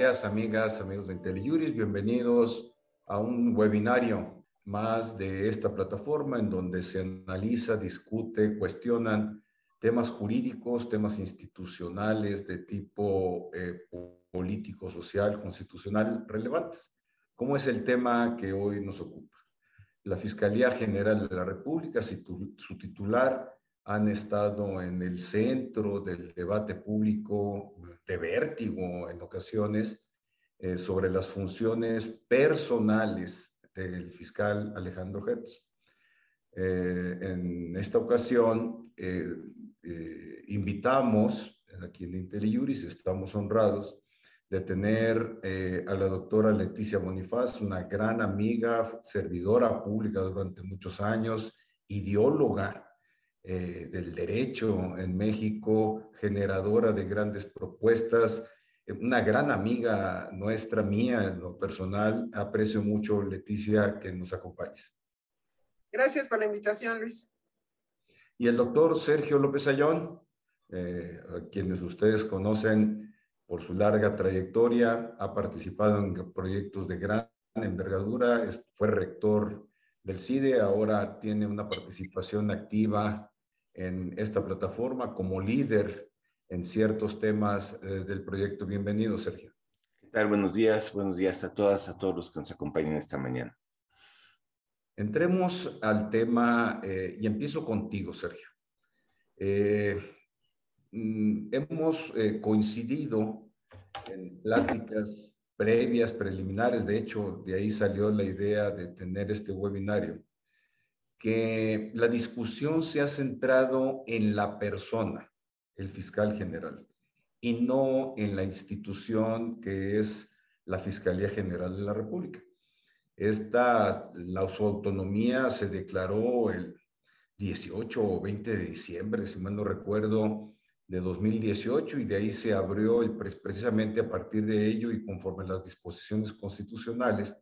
días, amigas, amigos de IntelliJuris. Bienvenidos a un webinario más de esta plataforma en donde se analiza, discute, cuestionan temas jurídicos, temas institucionales de tipo eh, político, social, constitucional relevantes, como es el tema que hoy nos ocupa. La Fiscalía General de la República, su titular, han estado en el centro del debate público de vértigo en ocasiones eh, sobre las funciones personales del fiscal Alejandro Hertz. Eh, en esta ocasión eh, invitamos aquí en IntelliJuris, estamos honrados de tener a la doctora Leticia Bonifaz, una gran amiga, servidora pública durante muchos años, ideóloga eh, del derecho en México, generadora de grandes propuestas, eh, una gran amiga nuestra, mía en lo personal. Aprecio mucho, Leticia, que nos acompañes. Gracias por la invitación, Luis. Y el doctor Sergio López Ayón, eh, a quienes ustedes conocen por su larga trayectoria, ha participado en proyectos de gran envergadura, fue rector del CIDE, ahora tiene una participación activa en esta plataforma como líder en ciertos temas eh, del proyecto. Bienvenido, Sergio. ¿Qué tal? Buenos días, buenos días a todas, a todos los que nos acompañan esta mañana. Entremos al tema eh, y empiezo contigo, Sergio. Eh, mm, hemos coincidido en pláticas previas, preliminares, de hecho, de ahí salió la idea de tener este webinario que la discusión se ha centrado en la persona, el fiscal general, y no en la institución que es la Fiscalía General de la República. Esta, la, su autonomía se declaró el 18 o 20 de diciembre, si mal no recuerdo, de 2018 y de ahí se abrió el, precisamente a partir de ello y conforme las disposiciones constitucionales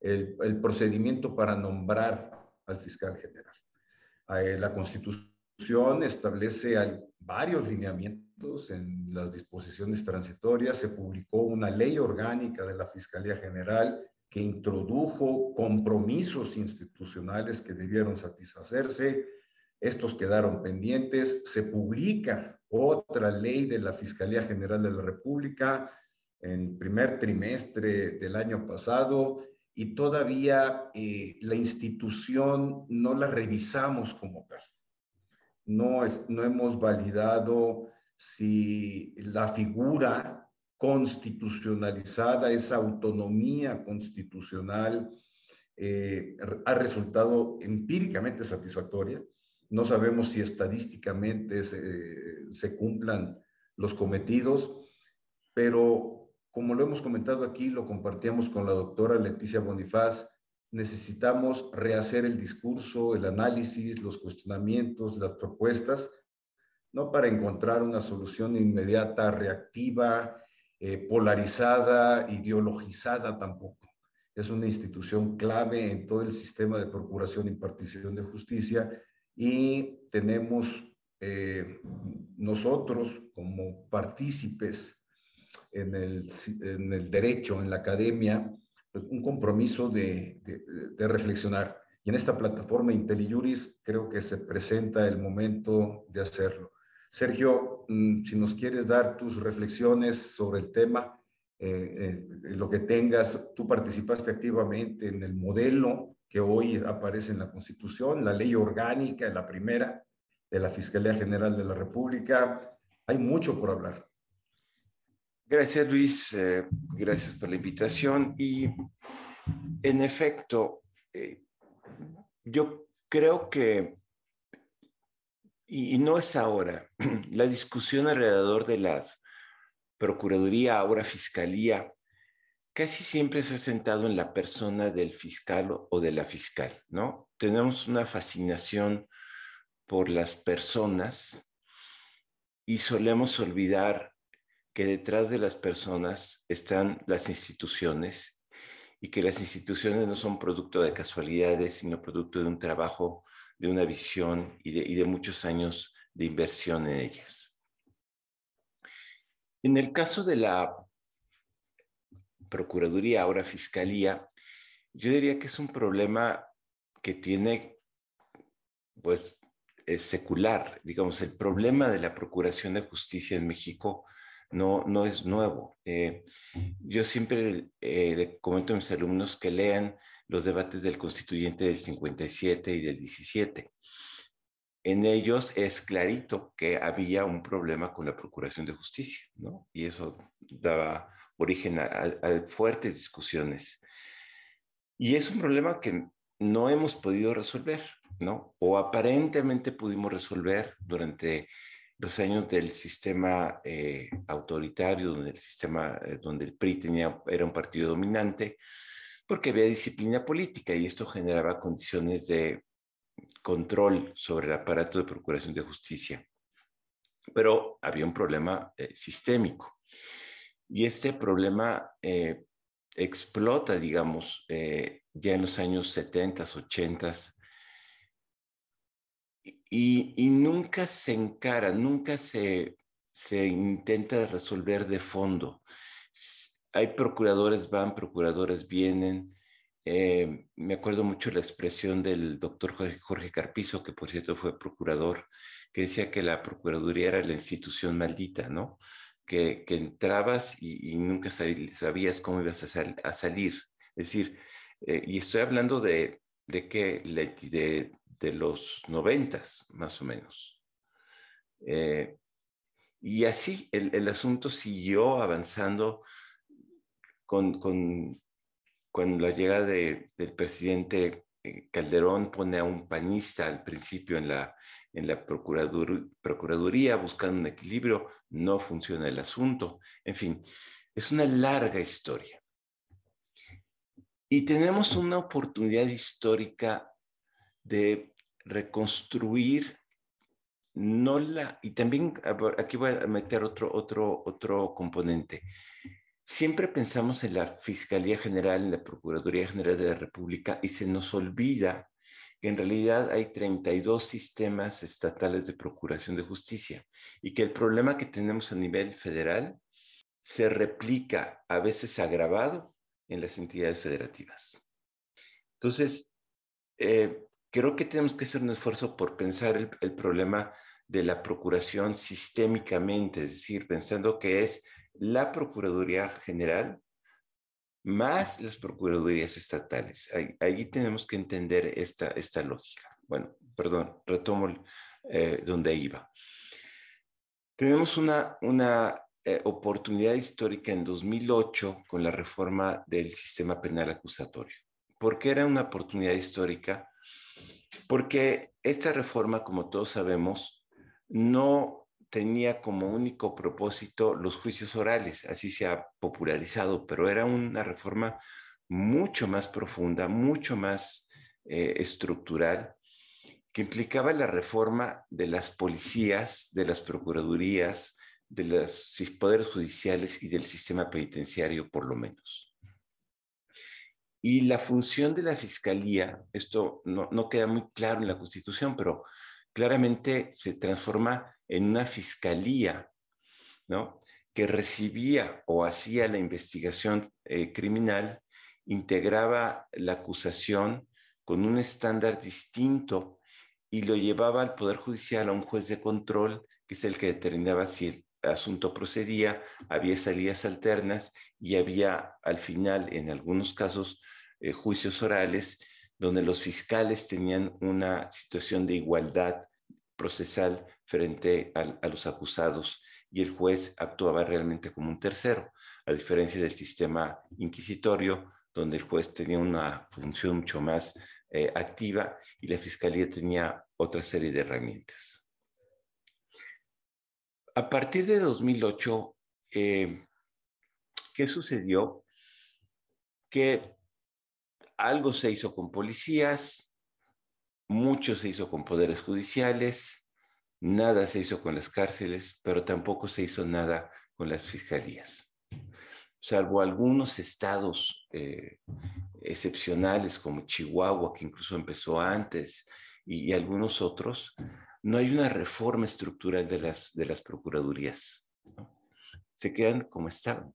el, procedimiento para nombrar al fiscal general. Eh, la Constitución establece varios lineamientos en las disposiciones transitorias. Se publicó una ley orgánica de la Fiscalía General que introdujo compromisos institucionales que debieron satisfacerse. Estos quedaron pendientes. Se publica otra ley de la Fiscalía General de la República en primer trimestre del año pasado y todavía eh, la institución no la revisamos como tal. No, es, no hemos validado si la figura constitucionalizada, esa autonomía constitucional, eh, ha resultado empíricamente satisfactoria. No sabemos si estadísticamente se, se cumplan los cometidos, pero como lo hemos comentado aquí, lo compartíamos con la doctora Leticia Bonifaz, necesitamos rehacer el discurso, el análisis, los cuestionamientos, las propuestas, no para encontrar una solución inmediata, reactiva, eh, polarizada, ideologizada tampoco. Es una institución clave en todo el sistema de procuración y impartición de justicia y tenemos eh, nosotros como partícipes en el, en el derecho, en la academia, pues, un compromiso de, de, reflexionar. Y en esta plataforma IntelliJuris creo que se presenta el momento de hacerlo. Sergio, mm, si nos quieres dar tus reflexiones sobre el tema, eh, eh, lo que tengas, tú participaste activamente en el modelo que hoy aparece en la Constitución, la ley orgánica, la primera de la Fiscalía General de la República. Hay mucho por hablar. Gracias, Luis. Eh, gracias por la invitación. Y en efecto, eh, yo creo que, y, no es ahora, la discusión alrededor de la Procuraduría, ahora Fiscalía, casi siempre se ha sentado en la persona del fiscal o de la fiscal, ¿no? Tenemos una fascinación por las personas y solemos olvidar que detrás de las personas están las instituciones y que las instituciones no son producto de casualidades, sino producto de un trabajo, de una visión y de, y de muchos años de inversión en ellas. En el caso de la Procuraduría, ahora Fiscalía, yo diría que es un problema que tiene, pues, es secular. Digamos, el problema de la Procuración de Justicia en México no, no es nuevo. Eh, yo siempre eh, le comento a mis alumnos que lean los debates del constituyente del 57 y del 17. En ellos es clarito que había un problema con la Procuración de Justicia, ¿no? Y eso daba origen a fuertes discusiones. Y es un problema que no hemos podido resolver, ¿no? O aparentemente pudimos resolver durante los años del sistema eh, autoritario, donde el sistema, eh, donde el PRI tenía, era un partido dominante, porque había disciplina política y esto generaba condiciones de control sobre el aparato de procuración de justicia. Pero había un problema eh, sistémico. Y este problema explota, digamos, ya en los años 70, 80 y, nunca se encara, nunca se, se intenta resolver de fondo. Hay procuradores van, procuradores vienen. Eh, me acuerdo mucho la expresión del doctor Jorge Carpizo, que por cierto fue procurador, que decía que la Procuraduría era la institución maldita, ¿no? Que, entrabas y, nunca sabías cómo ibas a, salir. Es decir, eh, y estoy hablando de, de que de, de los noventas, más o menos. Eh, y así el, asunto siguió avanzando con, con, la llegada del presidente Calderón, pone a un panista al principio en la, en la Procuraduría buscando un equilibrio, no funciona el asunto. En fin, es una larga historia. Y tenemos una oportunidad histórica de reconstruir no la y también aquí voy a meter otro otro otro componente. Siempre pensamos en la Fiscalía General, en la Procuraduría General de la República y se nos olvida que en realidad hay 32 sistemas estatales de procuración de justicia y que el problema que tenemos a nivel federal se replica a veces agravado en las entidades federativas. Entonces, eh, creo que tenemos que hacer un esfuerzo por pensar el, problema de la procuración sistémicamente, es decir, pensando que es la Procuraduría General más las Procuradurías estatales. Ahí, tenemos que entender esta, esta lógica. Bueno, perdón, retomo eh, donde iba. Tenemos una, una eh, oportunidad histórica en 2008 con la reforma del sistema penal acusatorio. ¿Por qué era una oportunidad histórica? Porque esta reforma, como todos sabemos, no tenía como único propósito los juicios orales, así se ha popularizado, pero era una reforma mucho más profunda, mucho más eh, estructural, que implicaba la reforma de las policías, de las procuradurías, de los poderes judiciales y del sistema penitenciario, por lo menos. Y la función de la fiscalía, esto no, no queda muy claro en la Constitución, pero claramente se transforma en una fiscalía, ¿no? Que recibía o hacía la investigación eh, criminal, integraba la acusación con un estándar distinto y lo llevaba al Poder Judicial a un juez de control, que es el que determinaba si el asunto procedía, había salidas alternas y había al final, en algunos casos, eh, juicios orales donde los fiscales tenían una situación de igualdad procesal frente a, los acusados y el juez actuaba realmente como un tercero, a diferencia del sistema inquisitorio, donde el juez tenía una función mucho más eh, activa y la fiscalía tenía otra serie de herramientas. A partir de 2008, eh, ¿qué sucedió? Que algo se hizo con policías, mucho se hizo con poderes judiciales, nada se hizo con las cárceles, pero tampoco se hizo nada con las fiscalías. Salvo algunos estados eh, excepcionales como Chihuahua, que incluso empezó antes, y algunos otros, no hay una reforma estructural de las, de las procuradurías. Se quedan como estaban.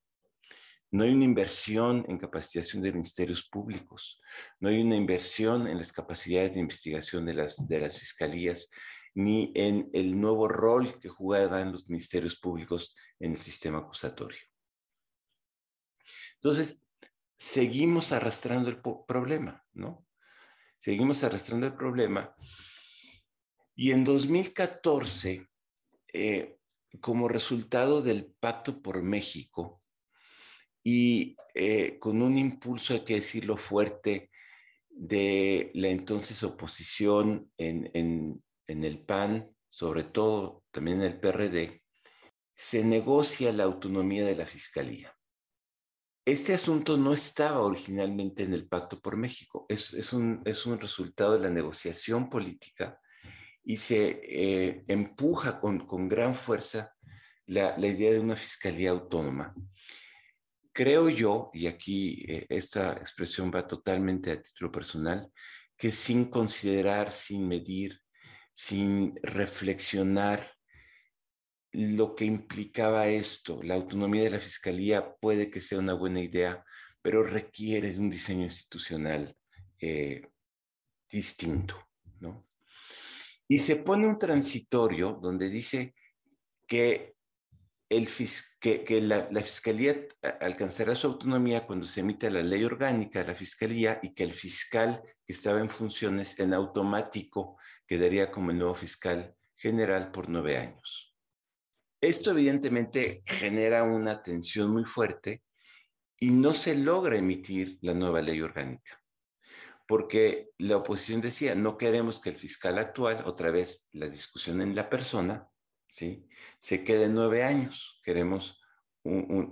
No hay una inversión en capacitación de ministerios públicos, no hay una inversión en las capacidades de investigación de las, de las fiscalías, ni en el nuevo rol que jugarán los ministerios públicos en el sistema acusatorio. Entonces, seguimos arrastrando el problema, ¿no? Seguimos arrastrando el problema. Y en 2014, eh, como resultado del Pacto por México y eh, con un impulso, hay que decirlo fuerte, de la entonces oposición en, en el PAN, sobre todo también en el PRD, se negocia la autonomía de la Fiscalía. Este asunto no estaba originalmente en el Pacto por México, es, es, un, es un, resultado de la negociación política y se eh, empuja con, con, gran fuerza la, la, idea de una fiscalía autónoma. Creo yo, y aquí eh, esta expresión va totalmente a título personal, que sin considerar, sin medir, sin reflexionar lo que implicaba esto. La autonomía de la Fiscalía puede que sea una buena idea, pero requiere de un diseño institucional eh, distinto. ¿no? Y se pone un transitorio donde dice que, el, que, la, la, Fiscalía alcanzará su autonomía cuando se emita la ley orgánica de la Fiscalía y que el fiscal que estaba en funciones en automático quedaría como el nuevo fiscal general por nueve años. Esto evidentemente genera una tensión muy fuerte y no se logra emitir la nueva ley orgánica, porque la oposición decía, no queremos que el fiscal actual, otra vez la discusión en la persona, ¿sí? se quede nueve años, queremos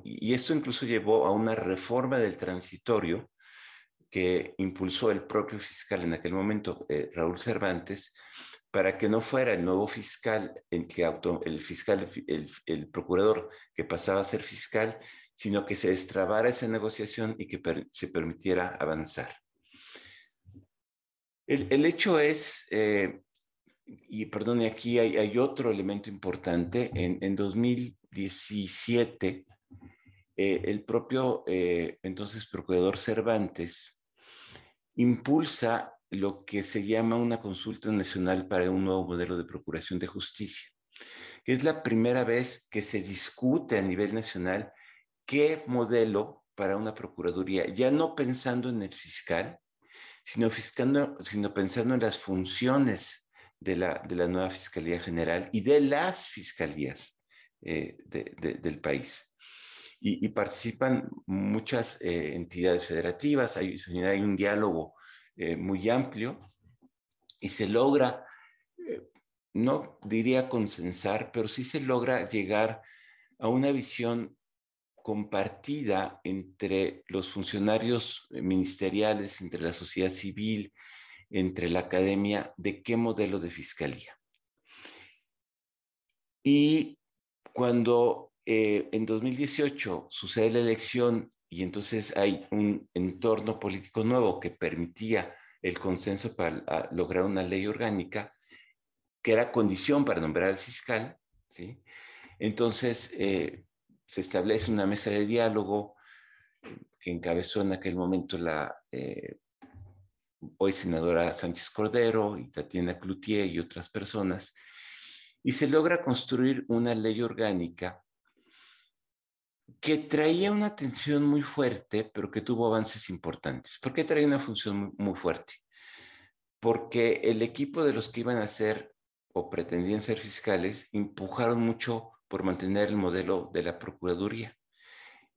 y esto incluso llevó a una reforma del transitorio que impulsó el propio fiscal en aquel momento, eh, Raúl Cervantes, para que no fuera el nuevo fiscal, el, que el fiscal, el, procurador que pasaba a ser fiscal, sino que se destrabara esa negociación y que se permitiera avanzar. El, el hecho es, eh, y perdone, aquí hay, hay, otro elemento importante, en, en 2017, eh, el propio eh, entonces procurador Cervantes impulsa lo que se llama una consulta nacional para un nuevo modelo de procuración de justicia. Es la primera vez que se discute a nivel nacional qué modelo para una procuraduría, ya no pensando en el fiscal, sino, sino pensando en las funciones de la, de la, nueva Fiscalía General y de las fiscalías eh, de, de, del país. Y, participan muchas eh, entidades federativas, hay, un diálogo eh, muy amplio y se logra, no diría consensar, pero sí se logra llegar a una visión compartida entre los funcionarios ministeriales, entre la sociedad civil, entre la academia, de qué modelo de fiscalía. Y cuando eh, en 2018 sucede la elección y entonces hay un entorno político nuevo que permitía el consenso para lograr una ley orgánica, que era condición para nombrar al fiscal, ¿sí? Entonces eh, se establece una mesa de diálogo que encabezó en aquel momento la eh, hoy senadora Sánchez Cordero y Tatiana Cloutier y otras personas, y se logra construir una ley orgánica que traía una tensión muy fuerte, pero que tuvo avances importantes. ¿Por qué traía una función muy, fuerte? Porque el equipo de los que iban a ser o pretendían ser fiscales empujaron mucho por mantener el modelo de la Procuraduría.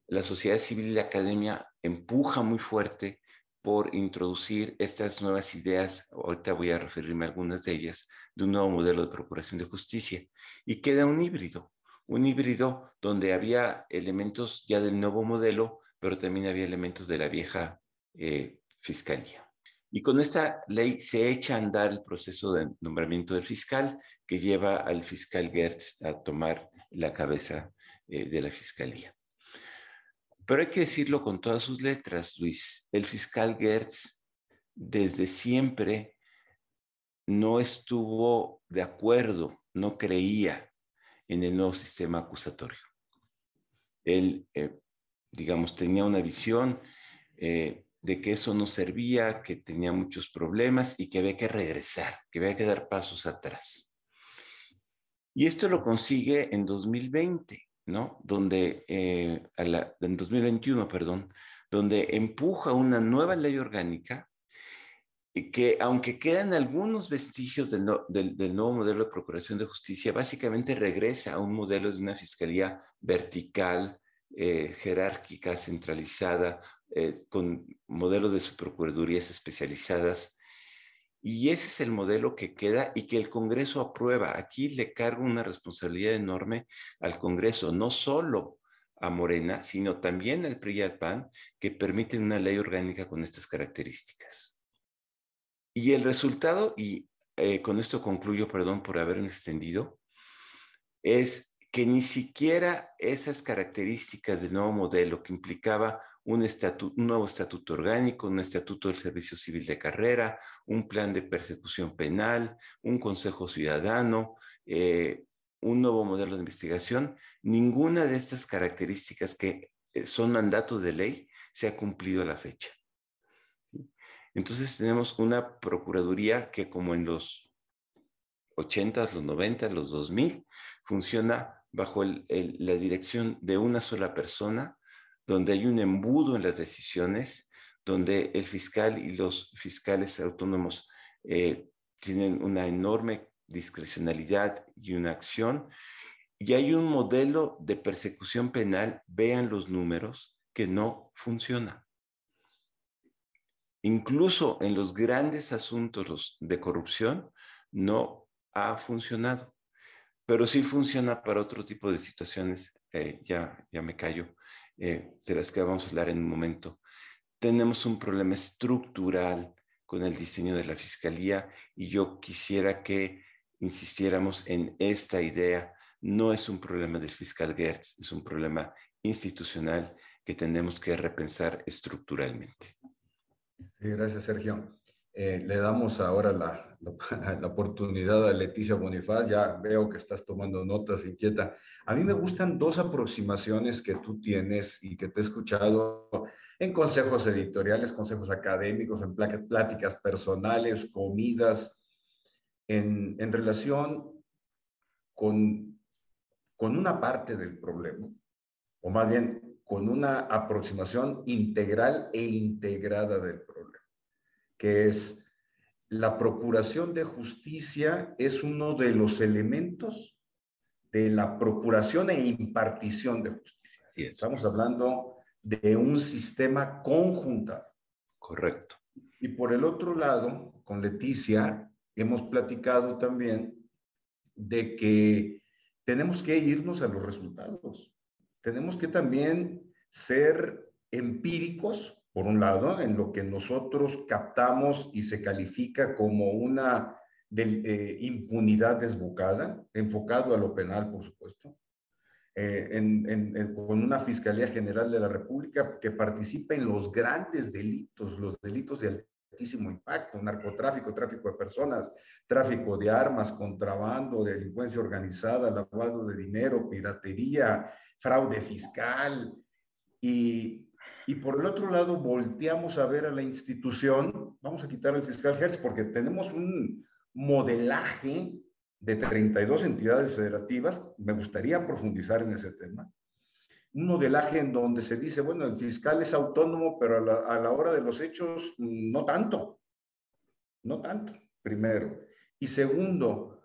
La sociedad civil y la academia empuja muy fuerte por introducir estas nuevas ideas, ahorita voy a referirme a algunas de ellas, de un nuevo modelo de procuración de justicia. Y queda un híbrido, un híbrido donde había elementos ya del nuevo modelo, pero también había elementos de la vieja eh, fiscalía. Y con esta ley se echa a andar el proceso de nombramiento del fiscal que lleva al fiscal Gertz a tomar la cabeza eh, de la fiscalía. Pero hay que decirlo con todas sus letras, Luis. El fiscal Gertz desde siempre no estuvo de acuerdo, no creía en el nuevo sistema acusatorio. Él eh, digamos, tenía una visión eh, de que eso no servía, que tenía muchos problemas y que había que regresar, que había que dar pasos atrás. Y esto lo consigue en 2020, ¿no? Donde, eh, en 2021, perdón, donde empuja una nueva ley orgánica que aunque quedan algunos vestigios del, nuevo modelo de procuración de justicia, básicamente regresa a un modelo de una fiscalía vertical, eh, jerárquica, centralizada, eh, con modelos de subprocuradurías especializadas. Y ese es el modelo que queda y que el Congreso aprueba. Aquí le cargo una responsabilidad enorme al Congreso, no solo a Morena, sino también al PRI y al PAN, que permiten una ley orgánica con estas características. Y el resultado, y eh, con esto concluyo, perdón por haberme extendido, es que ni siquiera esas características del nuevo modelo que implicaba un, nuevo estatuto orgánico, un estatuto del servicio civil de carrera, un plan de persecución penal, un consejo ciudadano, eh, un nuevo modelo de investigación, ninguna de estas características que eh, son mandatos de ley se ha cumplido a la fecha. Entonces tenemos una Procuraduría que como en los 80, los 90, los 2000, funciona bajo la dirección de una sola persona, donde hay un embudo en las decisiones, donde el fiscal y los fiscales autónomos eh, tienen una enorme discrecionalidad y una acción. Y hay un modelo de persecución penal, vean los números, que no funciona. Incluso en los grandes asuntos de corrupción no ha funcionado, pero sí funciona para otro tipo de situaciones, eh, ya, ya me callo, eh, de las que vamos a hablar en un momento. Tenemos un problema estructural con el diseño de la fiscalía y yo quisiera que insistiéramos en esta idea. No es un problema del fiscal Gertz, es un problema institucional que tenemos que repensar estructuralmente. Sí, gracias, Sergio. Eh, le damos ahora la, la, oportunidad a Leticia Bonifaz. Ya veo que estás tomando notas, inquieta. A mí me gustan dos aproximaciones que tú tienes y que te he escuchado en consejos editoriales, consejos académicos, en pláticas personales, comidas, en, en relación con, con una parte del problema, o más bien con una aproximación integral e integrada del problema, que es la procuración de justicia es uno de los elementos de la procuración e impartición de justicia. Estamos hablando de un sistema conjuntado. Correcto. Y por el otro lado, con Leticia, hemos platicado también de que tenemos que irnos a los resultados tenemos que también ser empíricos, por un lado, en lo que nosotros captamos y se califica como una de, impunidad desbocada, enfocado a lo penal, por supuesto, eh, con una Fiscalía General de la República que participa en los grandes delitos, los delitos de altísimo impacto, narcotráfico, tráfico de personas, tráfico de armas, contrabando, delincuencia organizada, lavado de dinero, piratería, fraude fiscal. Y, y por el otro lado, volteamos a ver a la institución, vamos a quitar el fiscal Hertz porque tenemos un modelaje de 32 entidades federativas, me gustaría profundizar en ese tema, un modelaje en donde se dice, bueno, el fiscal es autónomo, pero a la, a la hora de los hechos, no tanto, no tanto, primero. Y segundo,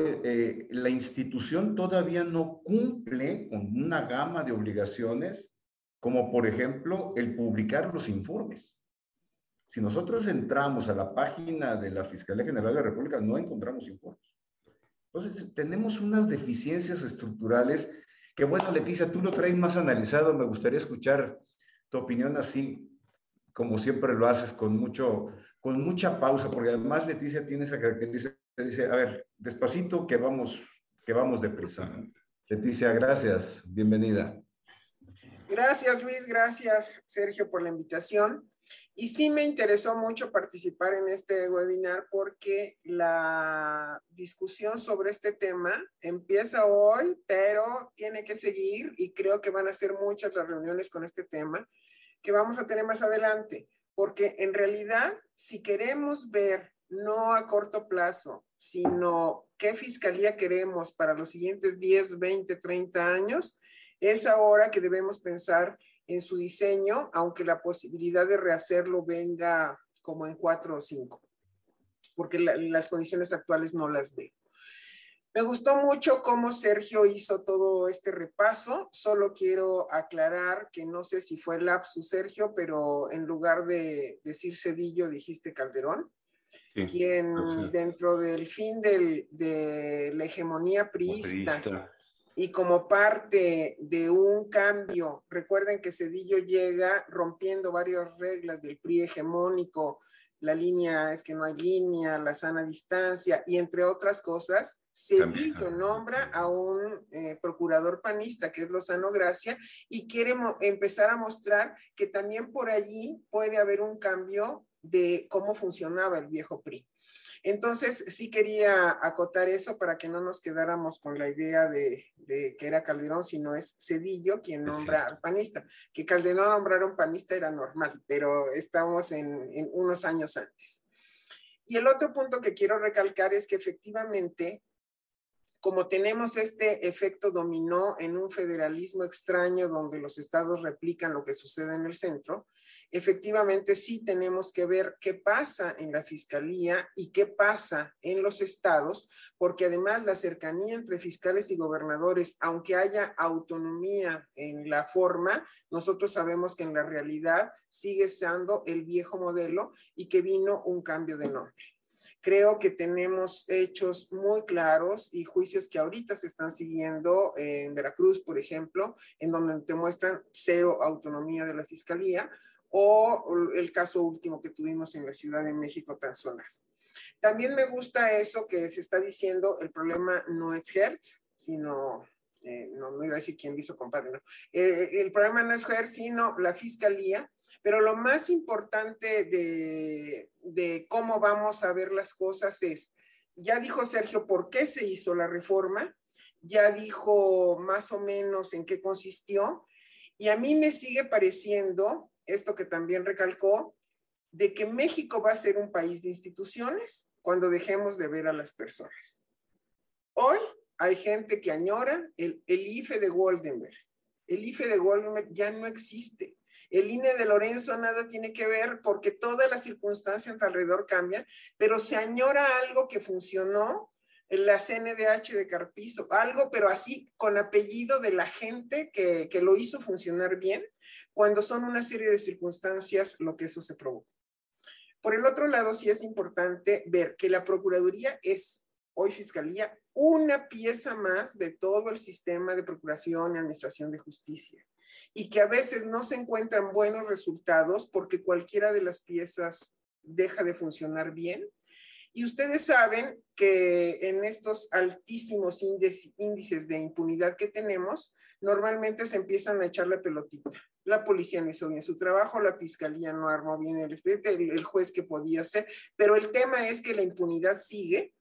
eh, la institución todavía no cumple con una gama de obligaciones, como por ejemplo el publicar los informes. Si nosotros entramos a la página de la Fiscalía General de la República, no encontramos informes. Entonces, tenemos unas deficiencias estructurales que, bueno, Leticia, tú lo traes más analizado. Me gustaría escuchar tu opinión así, como siempre lo haces, con, mucho, con mucha pausa, porque además Leticia tiene esa característica dice, a ver, despacito que vamos, que vamos deprisa. Leticia, gracias, bienvenida. Gracias Luis, gracias Sergio por la invitación. Y sí me interesó mucho participar en este webinar porque la discusión sobre este tema empieza hoy, pero tiene que seguir y creo que van a ser muchas las reuniones con este tema que vamos a tener más adelante, porque en realidad si queremos ver no a corto plazo, sino qué fiscalía queremos para los siguientes 10, 20, 30 años, es ahora que debemos pensar en su diseño, aunque la posibilidad de rehacerlo venga como en cuatro o cinco, porque las condiciones actuales no las veo. Me gustó mucho cómo Sergio hizo todo este repaso. Solo quiero aclarar que no sé si fue lapsus, Sergio, pero en lugar de decir Cedillo, dijiste Calderón, quien dentro del fin de la hegemonía priista y como parte de un cambio, recuerden que Cedillo llega rompiendo varias reglas del PRI hegemónico, la línea es que no hay línea, la sana distancia y entre otras cosas, Cedillo nombra a un eh, procurador panista que es Lozano Gracia y quiere empezar a mostrar que también por allí puede haber un cambio de cómo funcionaba el viejo PRI. Entonces, sí quería acotar eso para que no nos quedáramos con la idea de, que era Calderón, sino es Cedillo quien nombra al panista. Que Calderón nombrara un panista era normal, pero estamos en, en unos años antes. Y el otro punto que quiero recalcar es que efectivamente como tenemos este efecto dominó en un federalismo extraño donde los estados replican lo que sucede en el centro, efectivamente sí tenemos que ver qué pasa en la fiscalía y qué pasa en los estados, porque además la cercanía entre fiscales y gobernadores, aunque haya autonomía en la forma, nosotros sabemos que en la realidad sigue siendo el viejo modelo y que vino un cambio de nombre. Creo que tenemos hechos muy claros y juicios que ahorita se están siguiendo en Veracruz, por ejemplo, en donde te muestran cero autonomía de la fiscalía, o el caso último que tuvimos en la Ciudad de México tan sonado. También me gusta eso que se está diciendo, el problema no es Hertz, sino, eh, no, iba a decir quién hizo compadre, no. Eh, el problema no es Hertz, sino la fiscalía, pero lo más importante de, de cómo vamos a ver las cosas es, ya dijo Sergio por qué se hizo la reforma, ya dijo más o menos en qué consistió, y a mí me sigue pareciendo esto que también recalcó, de que México va a ser un país de instituciones cuando dejemos de ver a las personas. Hoy hay gente que añora el, el IFE de Goldenberg. El IFE de Goldenberg ya no existe. El INE de Lorenzo nada tiene que ver porque todas las circunstancias alrededor cambian, pero se añora algo que funcionó la CNDH de Carpizo, algo, pero así con apellido de la gente que, que lo hizo funcionar bien, cuando son una serie de circunstancias lo que eso se provoca. Por el otro lado, sí es importante ver que la Procuraduría es, hoy Fiscalía, una pieza más de todo el sistema de procuración y administración de justicia y que a veces no se encuentran buenos resultados porque cualquiera de las piezas deja de funcionar bien y ustedes saben que en estos altísimos índices de impunidad que tenemos, normalmente se empiezan a echar la pelotita. La policía no hizo bien su trabajo, la fiscalía no armó bien el expediente, el, juez que podía hacer, pero el tema es que la impunidad sigue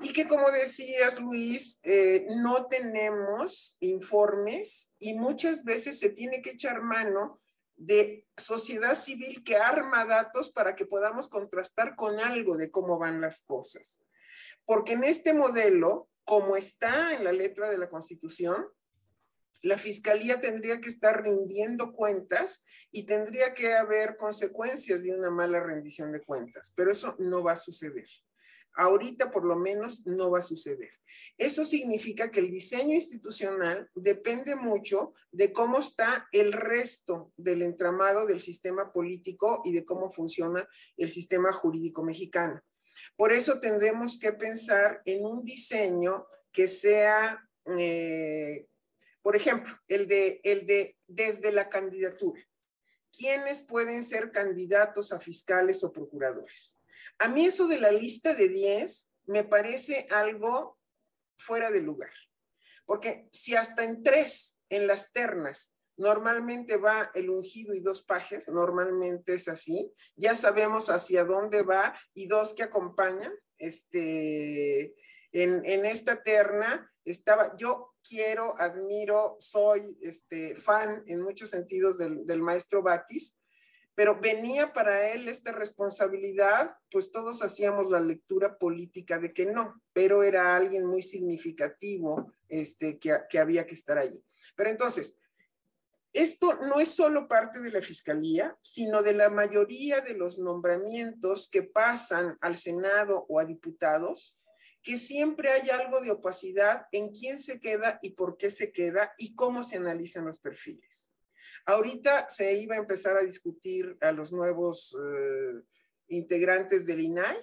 y que como decías Luis, eh, no tenemos informes y muchas veces se tiene que echar mano de sociedad civil que arma datos para que podamos contrastar con algo de cómo van las cosas. Porque en este modelo, como está en la letra de la Constitución, la Fiscalía tendría que estar rindiendo cuentas y tendría que haber consecuencias de una mala rendición de cuentas, pero eso no va a suceder. Ahorita por lo menos no va a suceder. Eso significa que el diseño institucional depende mucho de cómo está el resto del entramado del sistema político y de cómo funciona el sistema jurídico mexicano. Por eso tendremos que pensar en un diseño que sea, eh, por ejemplo, el de, el de desde la candidatura. ¿Quiénes pueden ser candidatos a fiscales o procuradores? A mí eso de la lista de 10 me parece algo fuera de lugar, porque si hasta en tres, en las ternas, Normalmente va el ungido y dos pajes, normalmente es así. Ya sabemos hacia dónde va y dos que acompañan. Este, en, en esta terna estaba, yo quiero, admiro, soy este, fan en muchos sentidos del, del maestro Batis, pero venía para él esta responsabilidad, pues todos hacíamos la lectura política de que no, pero era alguien muy significativo este, que, que había que estar allí. Pero entonces, esto no es solo parte de la Fiscalía, sino de la mayoría de los nombramientos que pasan al Senado o a diputados, que siempre hay algo de opacidad en quién se queda y por qué se queda y cómo se analizan los perfiles. Ahorita se iba a empezar a discutir a los nuevos eh, integrantes del INAI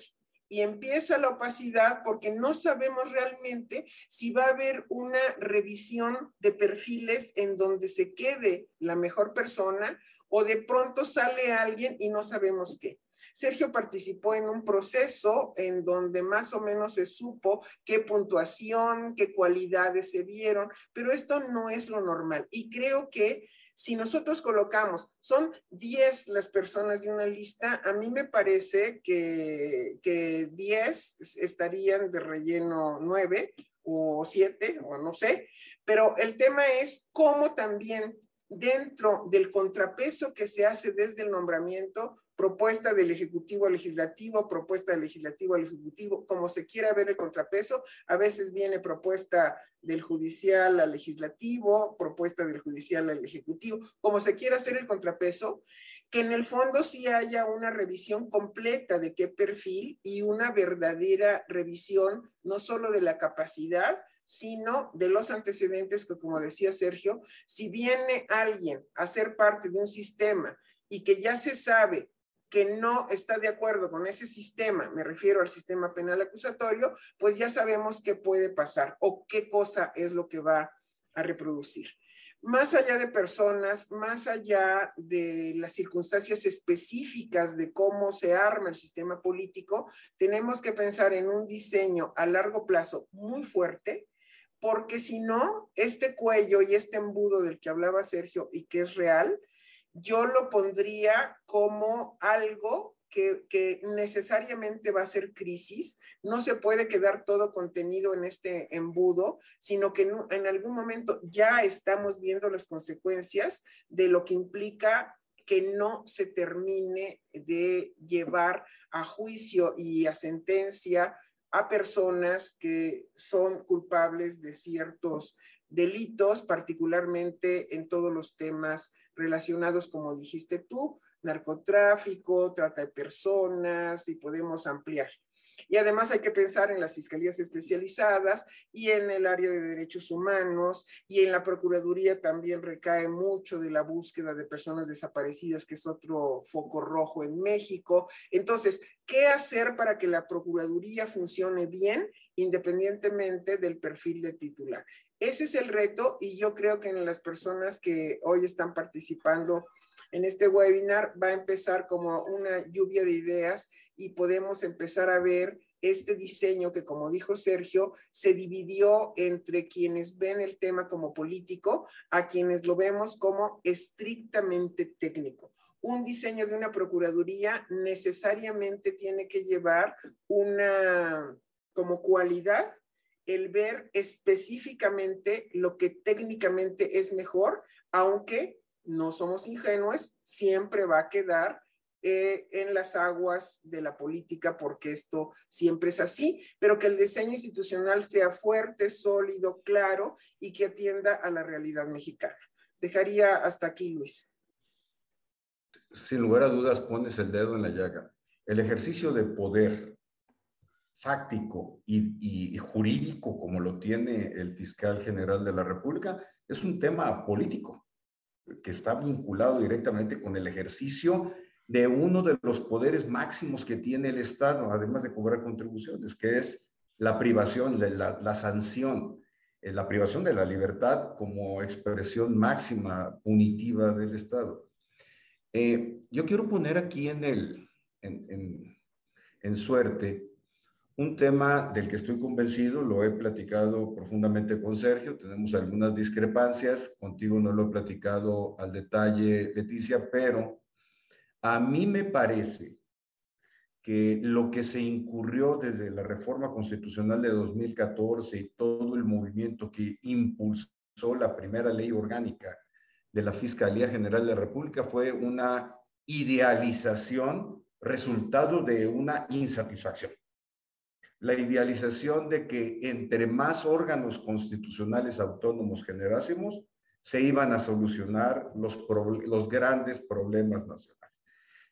y empieza la opacidad porque no sabemos realmente si va a haber una revisión de perfiles en donde se quede la mejor persona o de pronto sale alguien y no sabemos qué. Sergio participó en un proceso en donde más o menos se supo qué puntuación, qué cualidades se vieron, pero esto no es lo normal. Y creo que si nosotros colocamos, son 10 las personas de una lista, a mí me parece que, que 10 estarían de relleno 9 o 7 o no sé, pero el tema es cómo también dentro del contrapeso que se hace desde el nombramiento, propuesta del Ejecutivo al Legislativo, propuesta del Legislativo al Ejecutivo, como se quiera ver el contrapeso, a veces viene propuesta del Judicial al Legislativo, propuesta del Judicial al Ejecutivo, como se quiera hacer el contrapeso, que en el fondo sí haya una revisión completa de qué perfil y una verdadera revisión, no solo de la capacidad, sino de los antecedentes que, como decía Sergio, si viene alguien a ser parte de un sistema y que ya se sabe que no está de acuerdo con ese sistema, me refiero al sistema penal acusatorio, pues ya sabemos qué puede pasar o qué cosa es lo que va a reproducir. Más allá de personas, más allá de las circunstancias específicas de cómo se arma el sistema político, tenemos que pensar en un diseño a largo plazo muy fuerte, porque si no, este cuello y este embudo del que hablaba Sergio y que es real, yo lo pondría como algo que, necesariamente va a ser crisis. No se puede quedar todo contenido en este embudo, sino que en algún momento ya estamos viendo las consecuencias de lo que implica que no se termine de llevar a juicio y a sentencia a personas que son culpables de ciertos delitos, particularmente en todos los temas relacionados, como dijiste tú, narcotráfico, trata de personas y podemos ampliar. Y además hay que pensar en las fiscalías especializadas y en el área de derechos humanos y en la Procuraduría también recae mucho de la búsqueda de personas desaparecidas, que es otro foco rojo en México. Entonces, ¿qué hacer para que la Procuraduría funcione bien independientemente del perfil de titular? Ese es el reto y yo creo que en las personas que hoy están participando en este webinar va a empezar como una lluvia de ideas y podemos empezar a ver este diseño que, como dijo Sergio, se dividió entre quienes ven el tema como político a quienes lo vemos como estrictamente técnico. Un diseño de una procuraduría necesariamente tiene que llevar una como cualidad el ver específicamente lo que técnicamente es mejor, aunque no somos ingenuos, siempre va a quedar eh, en las aguas de la política, porque esto siempre es así, pero que el diseño institucional sea fuerte, sólido, claro y que atienda a la realidad mexicana. Dejaría hasta aquí, Luis. Sin lugar a dudas, pones el dedo en la llaga. El ejercicio de poder fáctico y, y jurídico, como lo tiene el fiscal general de la República, es un tema político que está vinculado directamente con el ejercicio de uno de los poderes máximos que tiene el Estado, además de cobrar contribuciones, que es la privación, la, sanción, eh, la privación de la libertad como expresión máxima punitiva del Estado. Eh, yo quiero poner aquí en, el, en, en suerte un tema del que estoy convencido, lo he platicado profundamente con Sergio, tenemos algunas discrepancias, contigo no lo he platicado al detalle, Leticia, pero a mí me parece que lo que se incurrió desde la reforma constitucional de 2014 y todo el movimiento que impulsó la primera ley orgánica de la Fiscalía General de la República fue una idealización resultado de una insatisfacción. La idealización de que entre más órganos constitucionales autónomos generásemos, se iban a solucionar los, los grandes problemas nacionales.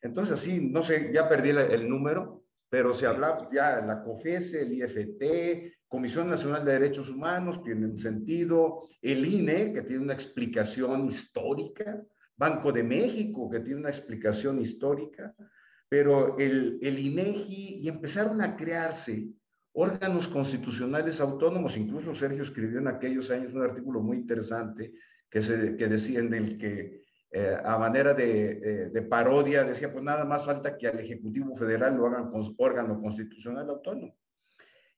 Entonces, así, no sé, ya perdí el, número, pero se habla ya la COFESE, el IFT, Comisión Nacional de Derechos Humanos, tienen sentido, el INE, que tiene una explicación histórica, Banco de México, que tiene una explicación histórica, pero el, el INEGI, y empezaron a crearse órganos constitucionales autónomos, incluso Sergio escribió en aquellos años un artículo muy interesante que, se, que decía en el que eh, a manera de, parodia, decía, pues nada más falta que al Ejecutivo Federal lo hagan con órgano constitucional autónomo.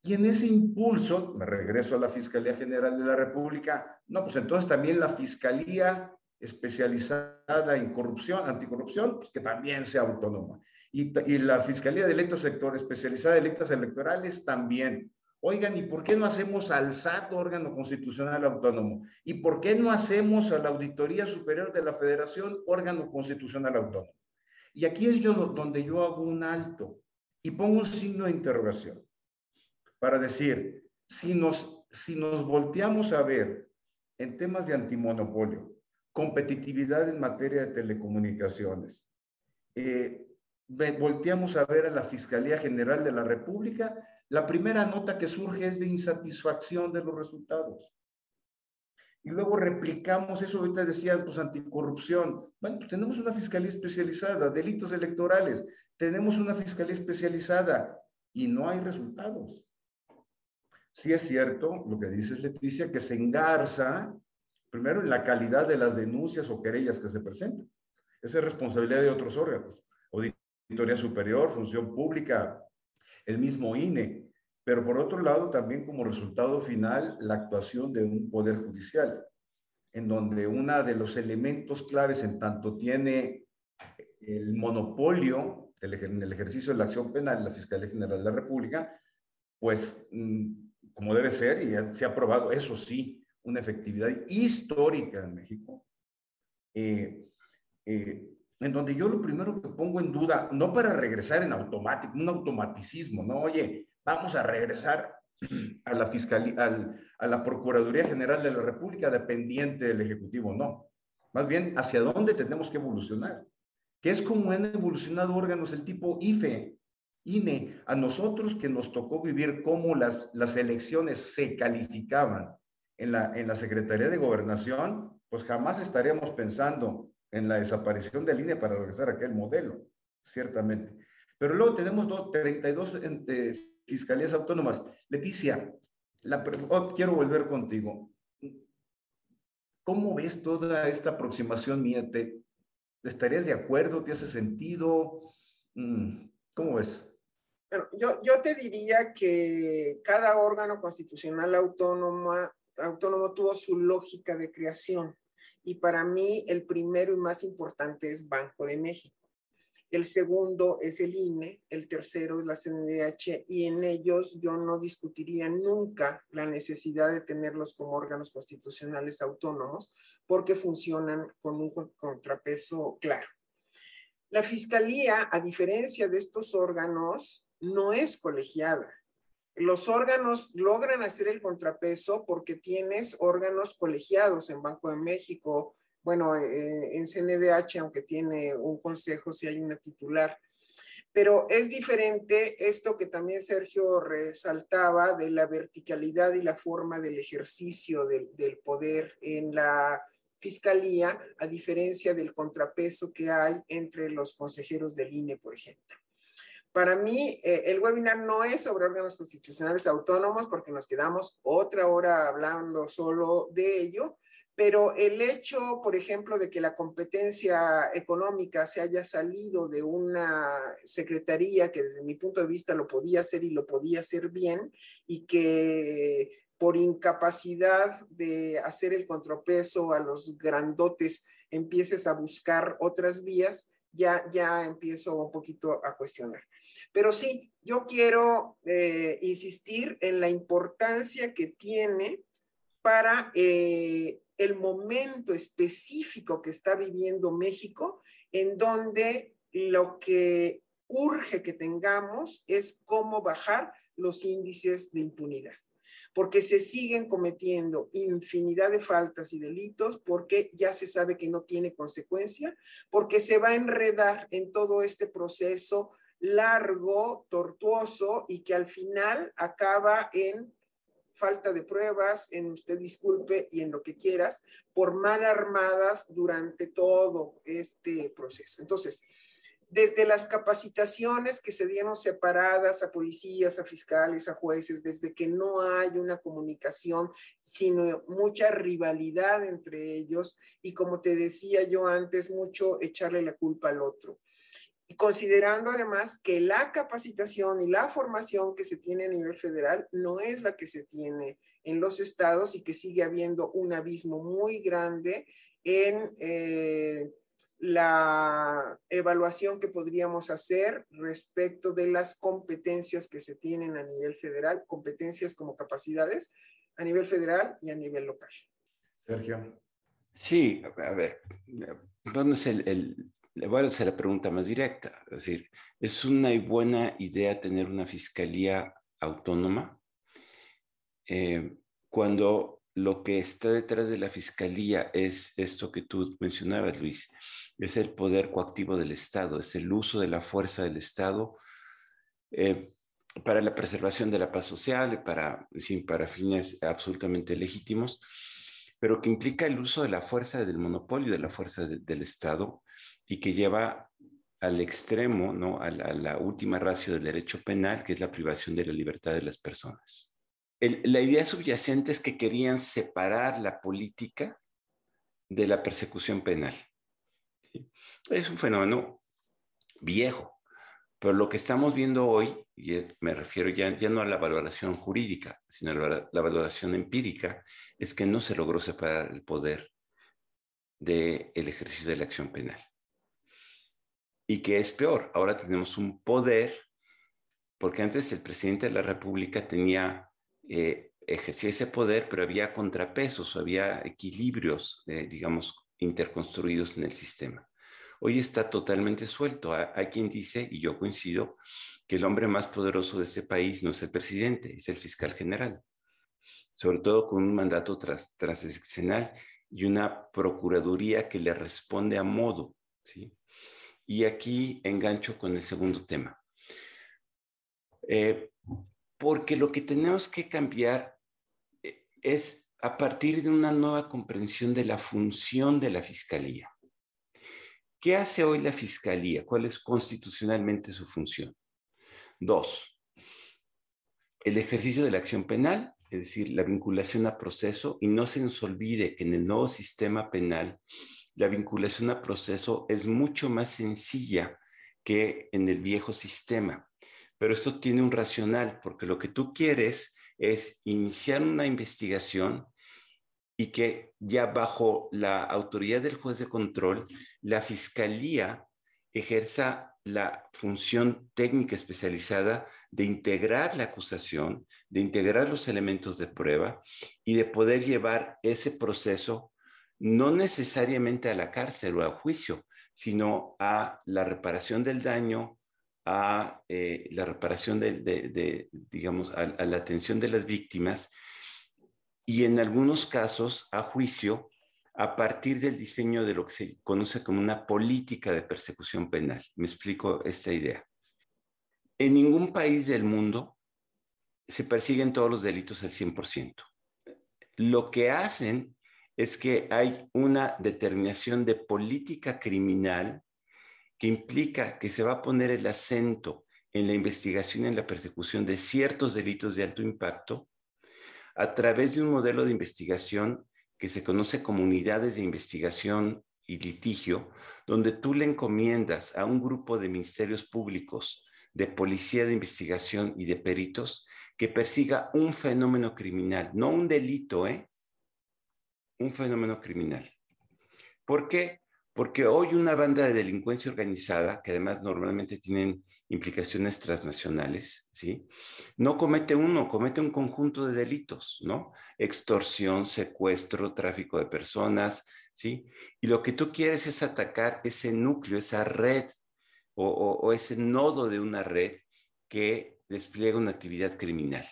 Y en ese impulso, me regreso a la Fiscalía General de la República, no, pues entonces también la Fiscalía especializada en corrupción, anticorrupción, pues que también sea autónoma. Y, y la Fiscalía de Electos Sector especializada en electos electorales también. Oigan, ¿y por qué no hacemos al SAT órgano constitucional autónomo? ¿Y por qué no hacemos a la Auditoría Superior de la Federación órgano constitucional autónomo? Y aquí es yo donde yo hago un alto y pongo un signo de interrogación para decir, si nos, si nos volteamos a ver en temas de antimonopolio, competitividad en materia de telecomunicaciones, eh, volteamos a ver a la Fiscalía General de la República, la primera nota que surge es de insatisfacción de los resultados. Y luego replicamos eso, ahorita decían, pues anticorrupción. Bueno, pues tenemos una fiscalía especializada, delitos electorales, tenemos una fiscalía especializada y no hay resultados. Sí es cierto lo que dice Leticia, que se engarza primero en la calidad de las denuncias o querellas que se presentan. Esa es responsabilidad de otros órganos, Auditoría Superior, Función Pública, el mismo INE, pero por otro lado también como resultado final la actuación de un poder judicial, en donde uno de los elementos claves en tanto tiene el monopolio en el ejercicio de la acción penal, la Fiscalía General de la República, pues mm, como debe ser, y se ha probado, eso sí, una efectividad histórica en México, eh, eh, en donde yo lo primero que pongo en duda, no para regresar en automático, un automaticismo, no, oye, vamos a regresar a la Fiscalía, a la Procuraduría General de la República dependiente del Ejecutivo, no. Más bien, hacia dónde tenemos que evolucionar, que es como han evolucionado órganos del tipo IFE, INE, a nosotros que nos tocó vivir cómo las, las elecciones se calificaban en la, en la Secretaría de Gobernación, pues jamás estaríamos pensando en la desaparición de línea para regresar a aquel modelo, ciertamente. Pero luego tenemos dos, 32 eh, fiscalías autónomas. Leticia, la, oh, quiero volver contigo. ¿Cómo ves toda esta aproximación mía? ¿Te, ¿Estarías de acuerdo? ¿Te hace sentido? Mm, ¿Cómo ves? Bueno, yo, yo te diría que cada órgano constitucional autónomo, autónomo tuvo su lógica de creación. Y para mí el primero y más importante es Banco de México. El segundo es el INE, el tercero es la CNDH y en ellos yo no discutiría nunca la necesidad de tenerlos como órganos constitucionales autónomos porque funcionan con un contrapeso claro. La Fiscalía, a diferencia de estos órganos, no es colegiada los órganos logran hacer el contrapeso porque tienes órganos colegiados en Banco de México, bueno, eh, en CNDH, aunque tiene un consejo si hay una titular. Pero es diferente esto que también Sergio resaltaba de la verticalidad y la forma del ejercicio del, del poder en la fiscalía, a diferencia del contrapeso que hay entre los consejeros del INE, por ejemplo. Para mí, eh, el webinar no es sobre órganos constitucionales autónomos porque nos quedamos otra hora hablando solo de ello, pero el hecho, por ejemplo, de que la competencia económica se haya salido de una secretaría que desde mi punto de vista lo podía hacer y lo podía hacer bien, y que por incapacidad de hacer el contrapeso a los grandotes empieces a buscar otras vías, ya, ya empiezo un poquito a cuestionar. Pero sí, yo quiero eh, insistir en la importancia que tiene para eh, el momento específico que está viviendo México, en donde lo que urge que tengamos es cómo bajar los índices de impunidad, porque se siguen cometiendo infinidad de faltas y delitos, porque ya se sabe que no tiene consecuencia, porque se va a enredar en todo este proceso largo, tortuoso y que al final acaba en falta de pruebas, en usted disculpe y en lo que quieras, por mal armadas durante todo este proceso. Entonces, desde las capacitaciones que se dieron separadas a policías, a fiscales, a jueces, desde que no hay una comunicación, sino mucha rivalidad entre ellos y como te decía yo antes, mucho echarle la culpa al otro considerando además que la capacitación y la formación que se tiene a nivel federal no es la que se tiene en los estados y que sigue habiendo un abismo muy grande en eh, la evaluación que podríamos hacer respecto de las competencias que se tienen a nivel federal, competencias como capacidades a nivel federal y a nivel local. Sergio. Sí, a ver, ¿dónde es el, voy a hacer la pregunta más directa. Es decir, ¿es una buena idea tener una fiscalía autónoma eh, cuando lo que está detrás de la fiscalía es esto que tú mencionabas, Luis? Es el poder coactivo del Estado, es el uso de la fuerza del Estado eh, para la preservación de la paz social, para, para fines absolutamente legítimos, pero que implica el uso de la fuerza del monopolio de la fuerza del Estado y que lleva al extremo, ¿no? a, la, última ratio del derecho penal, que es la privación de la libertad de las personas. la idea subyacente es que querían separar la política de la persecución penal. Es un fenómeno viejo, pero lo que estamos viendo hoy, y me refiero ya, no a la valoración jurídica, sino a la, la valoración empírica, es que no se logró separar el poder del ejercicio de la acción penal y que es peor, ahora tenemos un poder, porque antes el presidente de la República tenía, eh, ejercía ese poder, pero había contrapesos, había equilibrios, eh, digamos, interconstruidos en el sistema. Hoy está totalmente suelto. Hay quien dice, y yo coincido, que el hombre más poderoso de este país no es el presidente, es el fiscal general, sobre todo con un mandato tras, y una procuraduría que le responde a modo. Y aquí engancho con el segundo tema. Eh, porque lo que tenemos que cambiar eh, es a partir de una nueva comprensión de la función de la fiscalía. ¿Qué hace hoy la fiscalía? ¿Cuál es constitucionalmente su función? Dos, el ejercicio de la acción penal, es decir, la vinculación a proceso, y no se nos olvide que en el nuevo sistema penal la vinculación a proceso es mucho más sencilla que en el viejo sistema. Pero esto tiene un racional, porque lo que tú quieres es iniciar una investigación y que ya bajo la autoridad del juez de control, la fiscalía ejerza la función técnica especializada de integrar la acusación, de integrar los elementos de prueba y de poder llevar ese proceso no necesariamente a la cárcel o al juicio, sino a la reparación del daño, a eh, la reparación de, digamos, a, la atención de las víctimas y en algunos casos a juicio a partir del diseño de lo que se conoce como una política de persecución penal. Me explico esta idea. En ningún país del mundo se persiguen todos los delitos al 100%. Lo que hacen es que hay una determinación de política criminal que implica que se va a poner el acento en la investigación y en la persecución de ciertos delitos de alto impacto a través de un modelo de investigación que se conoce como unidades de investigación y litigio, donde tú le encomiendas a un grupo de ministerios públicos, de policía de investigación y de peritos que persiga un fenómeno criminal, no un delito, ¿eh? Un fenómeno criminal. ¿Por qué? Porque hoy una banda de delincuencia organizada, que además normalmente tienen implicaciones transnacionales, ¿sí? No comete uno, comete un conjunto de delitos, ¿no? Extorsión, secuestro, tráfico de personas, ¿sí? Y lo que tú quieres es atacar ese núcleo, esa red o, ese nodo de una red que despliega una actividad criminal.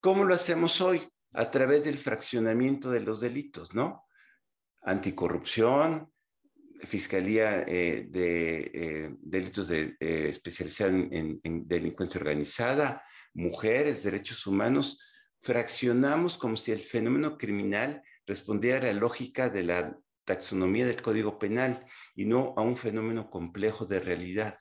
¿Cómo lo hacemos hoy? A través del fraccionamiento de los delitos, ¿no? Anticorrupción, Fiscalía eh, de eh, Delitos de, eh, especializada en, en delincuencia organizada, mujeres, derechos humanos, fraccionamos como si el fenómeno criminal respondiera a la lógica de la taxonomía del Código Penal y no a un fenómeno complejo de realidad.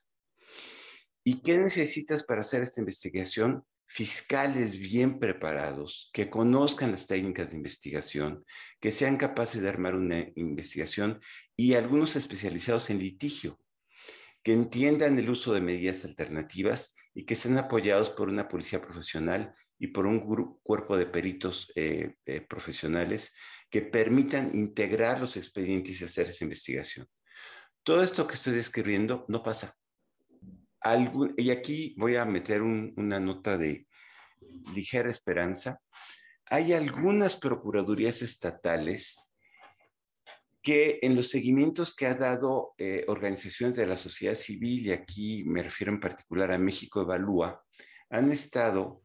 ¿Y qué necesitas para hacer esta investigación? Fiscales bien preparados, que conozcan las técnicas de investigación, que sean capaces de armar una investigación y algunos especializados en litigio, que entiendan el uso de medidas alternativas y que sean apoyados por una policía profesional y por un cuerpo de peritos eh, eh, profesionales que permitan integrar los expedientes y hacer esa investigación. Todo esto que estoy describiendo no pasa. Y aquí voy a meter una nota de ligera esperanza. Hay algunas procuradurías estatales que en los seguimientos que ha dado eh, organizaciones de la sociedad civil, y aquí me refiero en particular a México Evalúa, han estado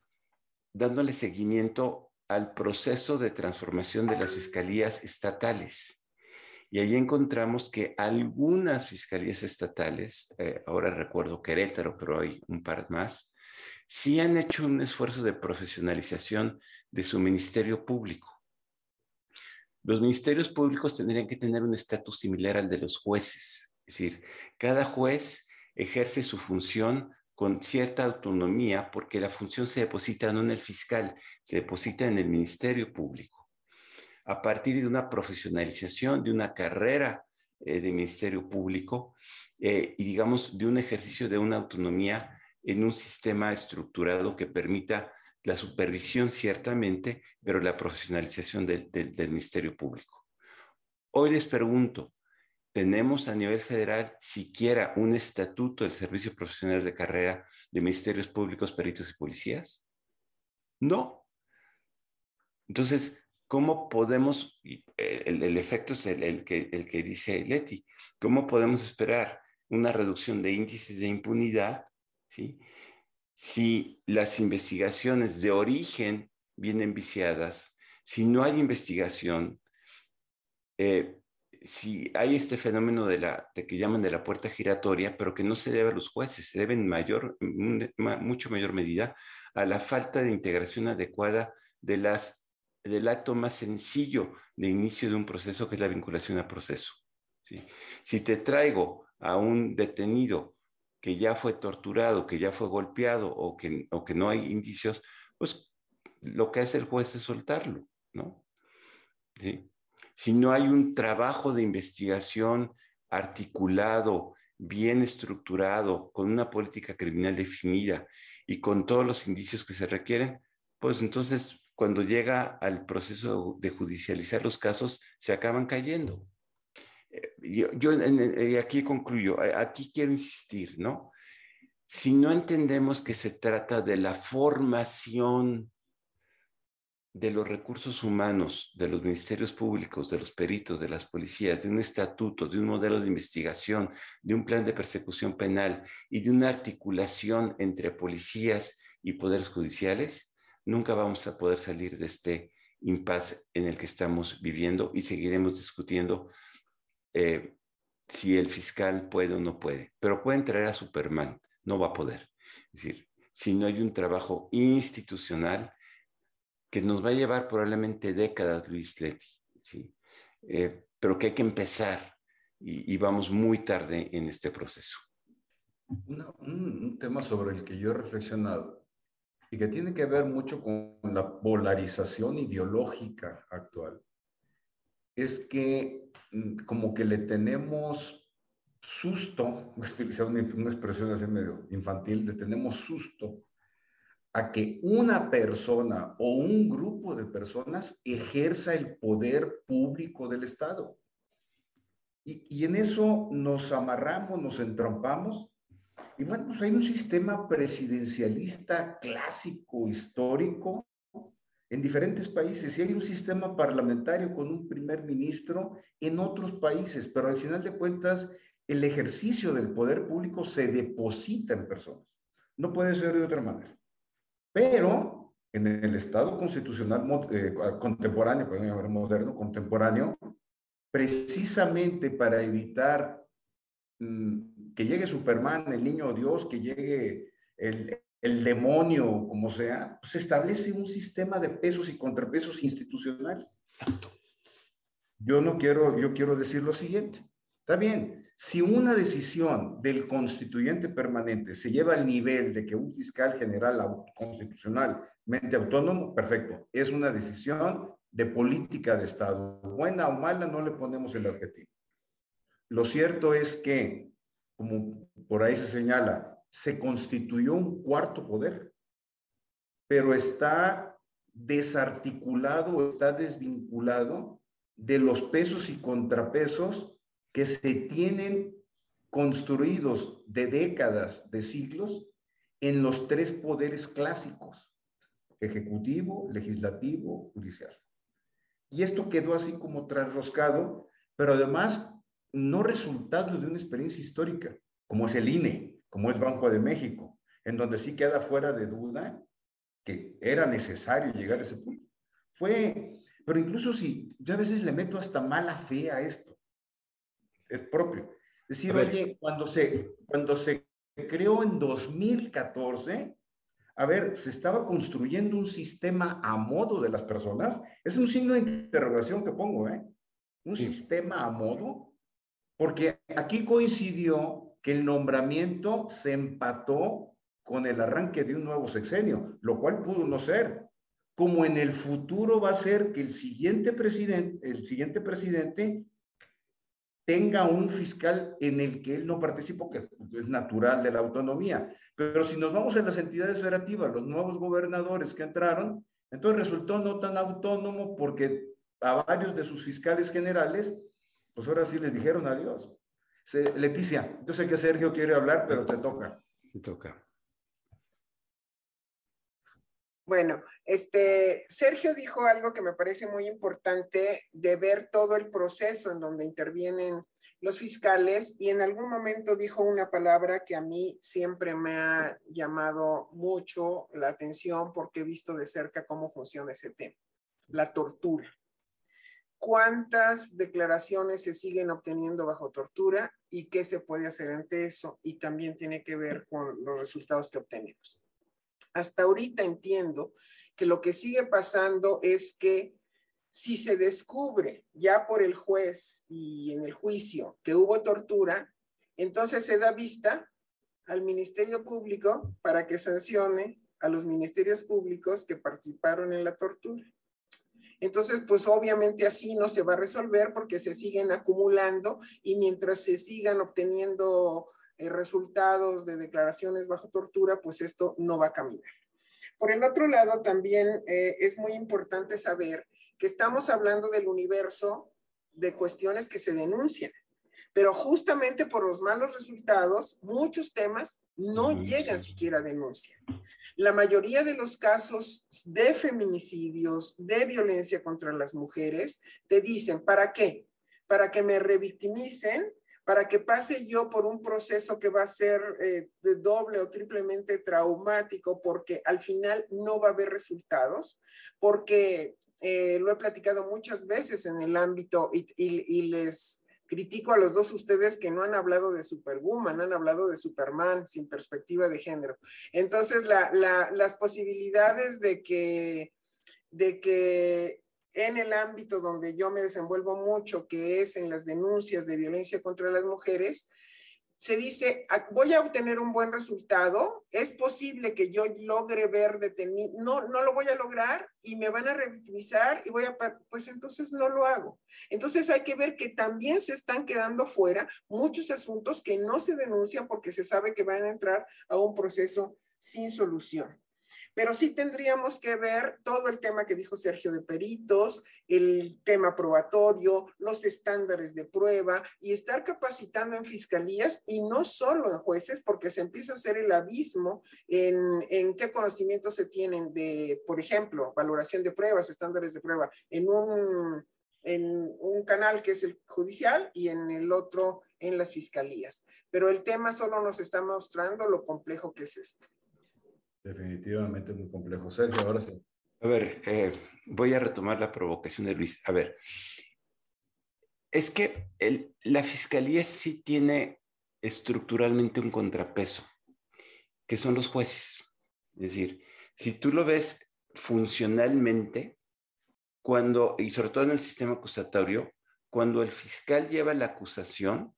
dándole seguimiento al proceso de transformación de las fiscalías estatales. Y ahí encontramos que algunas fiscalías estatales, eh, ahora recuerdo Querétaro, pero hay un par más, sí han hecho un esfuerzo de profesionalización de su ministerio público. Los ministerios públicos tendrían que tener un estatus similar al de los jueces, es decir, cada juez ejerce su función con cierta autonomía porque la función se deposita no en el fiscal, se deposita en el Ministerio Público. A partir de una profesionalización, de una carrera eh, de Ministerio Público eh, y digamos de un ejercicio de una autonomía en un sistema estructurado que permita la supervisión ciertamente, pero la profesionalización del Ministerio Público. Hoy les pregunto, ¿Tenemos a nivel federal siquiera un estatuto del Servicio Profesional de Carrera de Ministerios Públicos, Peritos y Policías? No. Entonces, ¿cómo podemos, eh, el, efecto es el, que, el que dice Leti, ¿cómo podemos esperar una reducción de índices de impunidad ¿sí? si las investigaciones de origen vienen viciadas, si no hay investigación? Eh, si hay este fenómeno de la que llaman de la puerta giratoria, pero que no se debe a los jueces, se debe en mayor, mucho mayor medida a la falta de integración adecuada de las, del acto más sencillo de inicio de un proceso, que es la vinculación a proceso. Si te traigo a un detenido que ya fue torturado, que ya fue golpeado o que, o que no hay indicios, pues lo que hace el juez es soltarlo, ¿no? ¿Sí? si no hay un trabajo de investigación articulado, bien estructurado, con una política criminal definida y con todos los indicios que se requieren, pues entonces cuando llega al proceso de judicializar los casos, se acaban cayendo. Eh, yo, aquí concluyo, aquí quiero insistir, ¿no? Si no entendemos que se trata de la formación de los recursos humanos, de los ministerios públicos, de los peritos, de las policías, de un estatuto, de un modelo de investigación, de un plan de persecución penal y de una articulación entre policías y poderes judiciales, nunca vamos a poder salir de este impasse en el que estamos viviendo y seguiremos discutiendo eh, si el fiscal puede o no puede. Pero pueden traer a Superman, no va a poder. Es decir, si no hay un trabajo institucional, que nos va a llevar probablemente décadas, Luis Leti, ¿sí? Eh, pero que hay que empezar y, vamos muy tarde en este proceso. un, tema sobre el que yo he reflexionado y que tiene que ver mucho con la polarización ideológica actual. es que mm, como que le tenemos susto, voy a utilizar una, expresión así medio infantil, le tenemos susto a que una persona o un grupo de personas ejerza el poder público del Estado. Y, y, en eso nos amarramos, nos entrompamos. Y bueno, pues hay un sistema presidencialista clásico, histórico, en diferentes países. Y hay un sistema parlamentario con un primer ministro en otros países. Pero al final de cuentas, el ejercicio del poder público se deposita en personas. No puede ser de otra manera. Pero en el Estado constitucional eh, contemporáneo, podemos llamar moderno, contemporáneo, precisamente para evitar que llegue Superman, el niño Dios, que llegue el, el demonio, como sea, se establece un sistema de pesos y contrapesos institucionales. Yo no quiero, yo quiero decir lo siguiente. Está bien, si una decisión del constituyente permanente se lleva al nivel de que un fiscal general constitucionalmente autónomo, perfecto, es una decisión de política de Estado. Buena o mala, no le ponemos el adjetivo. Lo cierto es que, como por ahí se señala, se constituyó un cuarto poder, pero está desarticulado, está desvinculado de los pesos y contrapesos que se tienen construidos de décadas, de siglos, en los tres poderes clásicos, ejecutivo, legislativo, judicial. Y esto quedó así como trasroscado, pero además no resultado de una experiencia histórica, como es el INE, como es Banco de México, en donde sí queda fuera de duda que era necesario llegar a ese punto. Fue, pero incluso si yo a veces le meto hasta mala fe a esto, el propio. Es decir, oye, cuando se, cuando se creó en 2014, a ver, se estaba construyendo un sistema a modo de las personas. Es un signo de interrogación que pongo, ¿eh? Un sistema a modo, porque aquí coincidió que el nombramiento se empató con el arranque de un nuevo sexenio, lo cual pudo no ser. Como en el futuro va a ser que el siguiente presidente, el siguiente presidente tenga un fiscal en el que él no participó, que es natural de la autonomía. Pero si nos vamos a las entidades federativas, los nuevos gobernadores que entraron, entonces resultó no tan autónomo porque a varios de sus fiscales generales, pues ahora sí les dijeron adiós. Leticia, yo sé que Sergio quiere hablar, pero te toca. Te toca. Bueno, este, Sergio dijo algo que me parece muy importante de ver todo el proceso en donde intervienen los fiscales y en algún momento dijo una palabra que a mí siempre me ha llamado mucho la atención porque he visto de cerca cómo funciona ese tema, la tortura. ¿Cuántas declaraciones se siguen obteniendo bajo tortura y qué se puede hacer ante eso? Y también tiene que ver con los resultados que obtenemos. Hasta ahorita entiendo que lo que sigue pasando es que si se descubre ya por el juez y en el juicio que hubo tortura, entonces se da vista al Ministerio Público para que sancione a los ministerios públicos que participaron en la tortura. Entonces, pues obviamente así no se va a resolver porque se siguen acumulando y mientras se sigan obteniendo eh, resultados de declaraciones bajo tortura, pues esto no va a caminar. Por el otro lado, también eh, es muy importante saber que estamos hablando del universo de cuestiones que se denuncian, pero justamente por los malos resultados, muchos temas no llegan siquiera a denuncia. La mayoría de los casos de feminicidios, de violencia contra las mujeres, te dicen, ¿para qué? Para que me revictimicen para que pase yo por un proceso que va a ser eh, de doble o triplemente traumático, porque al final no va a haber resultados, porque eh, lo he platicado muchas veces en el ámbito y, les critico a los dos ustedes que no han hablado de Superwoman, han hablado de Superman sin perspectiva de género. Entonces, las posibilidades de que, de que en el ámbito donde yo me desenvuelvo mucho, que es en las denuncias de violencia contra las mujeres, se dice, ah, voy a obtener un buen resultado, es posible que yo logre ver detenido, no, no lo voy a lograr y me van a revictimizar y voy a, pues entonces no lo hago. Entonces hay que ver que también se están quedando fuera muchos asuntos que no se denuncian porque se sabe que van a entrar a un proceso sin solución. Pero sí tendríamos que ver todo el tema que dijo Sergio de peritos, el tema probatorio, los estándares de prueba y estar capacitando en fiscalías y no solo en jueces, porque se empieza a hacer el abismo en, en qué conocimientos se tienen de, por ejemplo, valoración de pruebas, estándares de prueba, en un, en un canal que es el judicial y en el otro en las fiscalías. Pero el tema solo nos está mostrando lo complejo que es esto. Definitivamente muy complejo. Sergio, ahora sí. A ver, eh, voy a retomar la provocación de Luis. A ver, es que la fiscalía sí tiene estructuralmente un contrapeso, que son los jueces. Es decir, si tú lo ves funcionalmente, cuando, y sobre todo en el sistema acusatorio, cuando el fiscal lleva la acusación,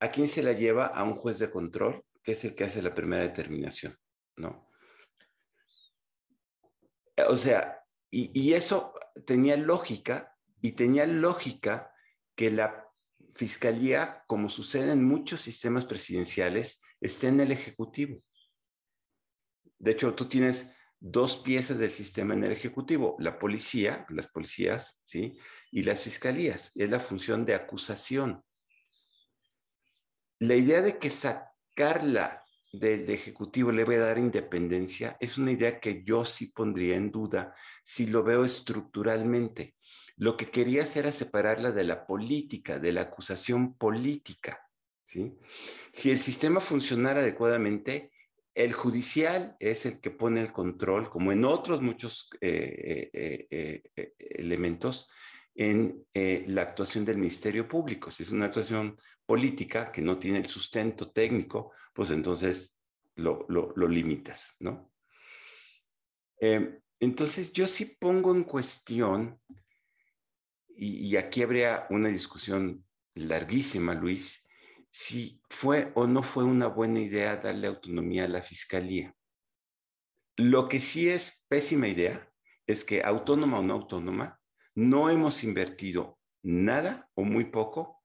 ¿a quién se la lleva? A un juez de control que es el que hace la primera determinación, ¿no? O sea, y, eso tenía lógica, y tenía lógica que la fiscalía, como sucede en muchos sistemas presidenciales, esté en el Ejecutivo. De hecho, tú tienes dos piezas del sistema en el Ejecutivo, la policía, las policías, ¿sí? Y las fiscalías, es la función de acusación. La idea de que Carla del Ejecutivo le voy a dar independencia es una idea que yo sí pondría en duda si lo veo estructuralmente. Lo que quería hacer era separarla de la política, de la acusación política. ¿sí? Si el sistema funcionara adecuadamente, el judicial es el que pone el control, como en otros muchos eh, eh, eh, elementos, en la actuación del Ministerio Público. Si es una actuación política que no tiene el sustento técnico, pues entonces lo, limitas, ¿no? Eh, entonces yo sí pongo en cuestión, y, y, aquí habría una discusión larguísima, Luis, si fue o no fue una buena idea darle autonomía a la fiscalía. Lo que sí es pésima idea es que autónoma o no autónoma, no hemos invertido nada o muy poco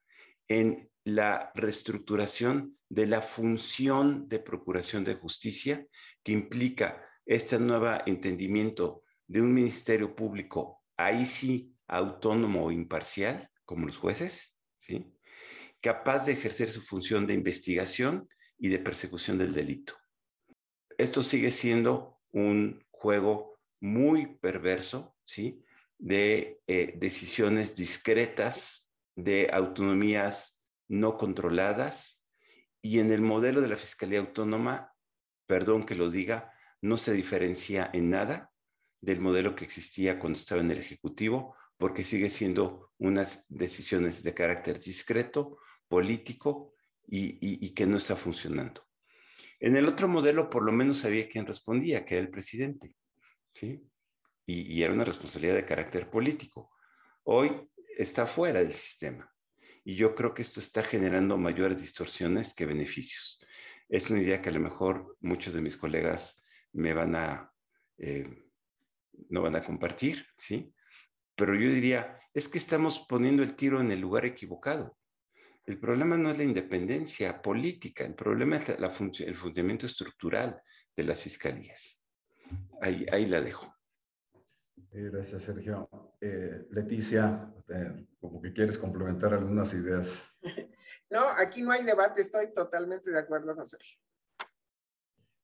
en la reestructuración de la función de procuración de justicia que implica este nuevo entendimiento de un ministerio público, ahí sí autónomo o imparcial, como los jueces, ¿sí? capaz de ejercer su función de investigación y de persecución del delito. Esto sigue siendo un juego muy perverso, ¿sí? de eh, decisiones discretas, de autonomías no controladas y en el modelo de la Fiscalía Autónoma, perdón que lo diga, no se diferencia en nada del modelo que existía cuando estaba en el Ejecutivo, porque sigue siendo unas decisiones de carácter discreto, político y, que no está funcionando. En el otro modelo, por lo menos sabía quién respondía, que era el presidente, ¿sí? Y, y era una responsabilidad de carácter político. Hoy está fuera del sistema. Y yo creo que esto está generando mayores distorsiones que beneficios. Es una idea que a lo mejor muchos de mis colegas me van a, eh, no van a compartir, ¿sí? Pero yo diría, es que estamos poniendo el tiro en el lugar equivocado. El problema no es la independencia política, el problema es la el funcionamiento estructural de las fiscalías. Ahí, ahí la dejo. Gracias, Sergio. Eh, Leticia, eh, como que quieres complementar algunas ideas. No, aquí no hay debate, estoy totalmente de acuerdo con Sergio.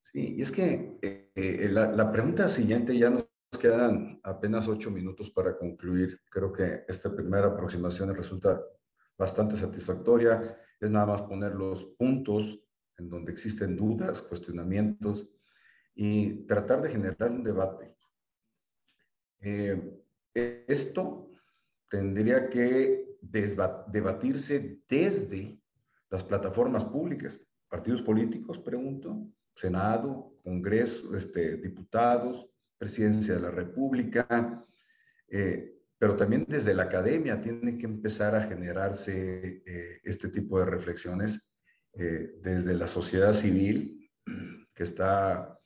Sí, y es que eh, la, la, pregunta siguiente ya nos quedan apenas ocho minutos para concluir. Creo que esta primera aproximación resulta bastante satisfactoria. Es nada más poner los puntos en donde existen dudas, cuestionamientos y tratar de generar un debate. Eh, esto tendría que debatirse desde las plataformas públicas, partidos políticos, pregunto, Senado, Congreso, este, diputados, Presidencia de la República, eh, pero también desde la academia tiene que empezar a generarse eh, este tipo de reflexiones desde la sociedad civil, que está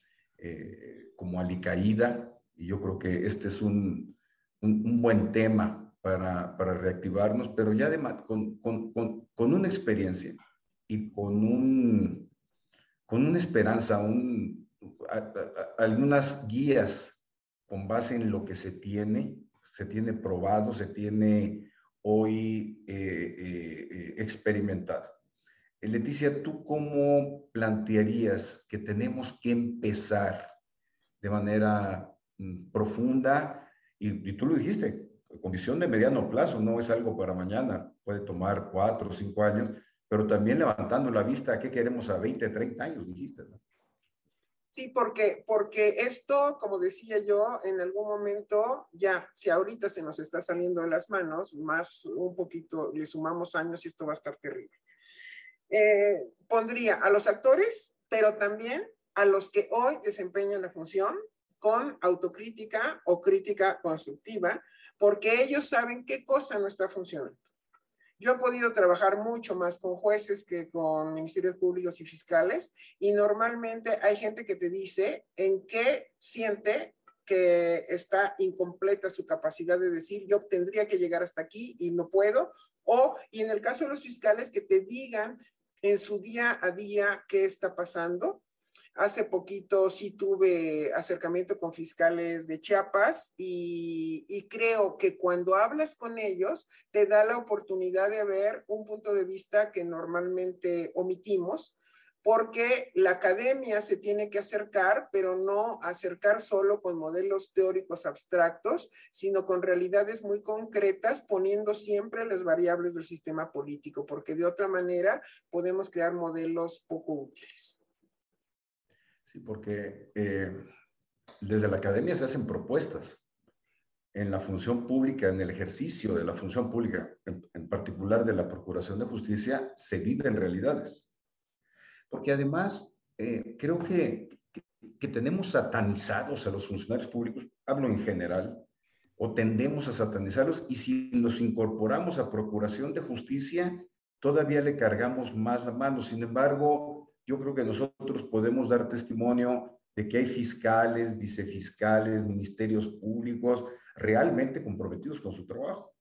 como alicaída, y yo creo que este es un, un, buen tema para, para, reactivarnos, pero ya de, con, con, con, una experiencia y con, un, con una esperanza, un, algunas guías con base en lo que se tiene, se tiene probado, se tiene hoy eh, eh, eh, experimentado. Leticia, ¿tú cómo plantearías que tenemos que empezar de manera profunda? Y, y, tú lo dijiste, con visión de mediano plazo, no es algo para mañana, puede tomar cuatro o cinco años, pero también levantando la vista qué queremos a 20, 30 años, dijiste, ¿no? Sí, porque, porque esto, como decía yo, en algún momento ya, si ahorita se nos está saliendo de las manos, más un poquito le sumamos años y esto va a estar terrible. Eh, pondría a los actores, pero también a los que hoy desempeñan la función con autocrítica o crítica constructiva, porque ellos saben qué cosa no está funcionando. Yo he podido trabajar mucho más con jueces que con ministerios públicos y fiscales y normalmente hay gente que te dice en qué siente que está incompleta su capacidad de decir yo tendría que llegar hasta aquí y no puedo o y en el caso de los fiscales que te digan en su día a día qué está pasando Hace poquito sí tuve acercamiento con fiscales de Chiapas y, creo que cuando hablas con ellos te da la oportunidad de ver un punto de vista que normalmente omitimos porque la academia se tiene que acercar, pero no acercar solo con modelos teóricos abstractos, sino con realidades muy concretas, poniendo siempre las variables del sistema político, porque de otra manera podemos crear modelos poco útiles. Sí, porque eh, desde la academia se hacen propuestas en la función pública, en el ejercicio de la función pública, en, particular de la Procuración de Justicia, se viven realidades. Porque además, eh, creo que, que, tenemos satanizados a los funcionarios públicos, hablo en general, o tendemos a satanizarlos, y si nos incorporamos a Procuración de Justicia, todavía le cargamos más la mano. Sin embargo, yo creo que nosotros podemos dar testimonio de que hay fiscales, vicefiscales, ministerios públicos realmente comprometidos con su trabajo.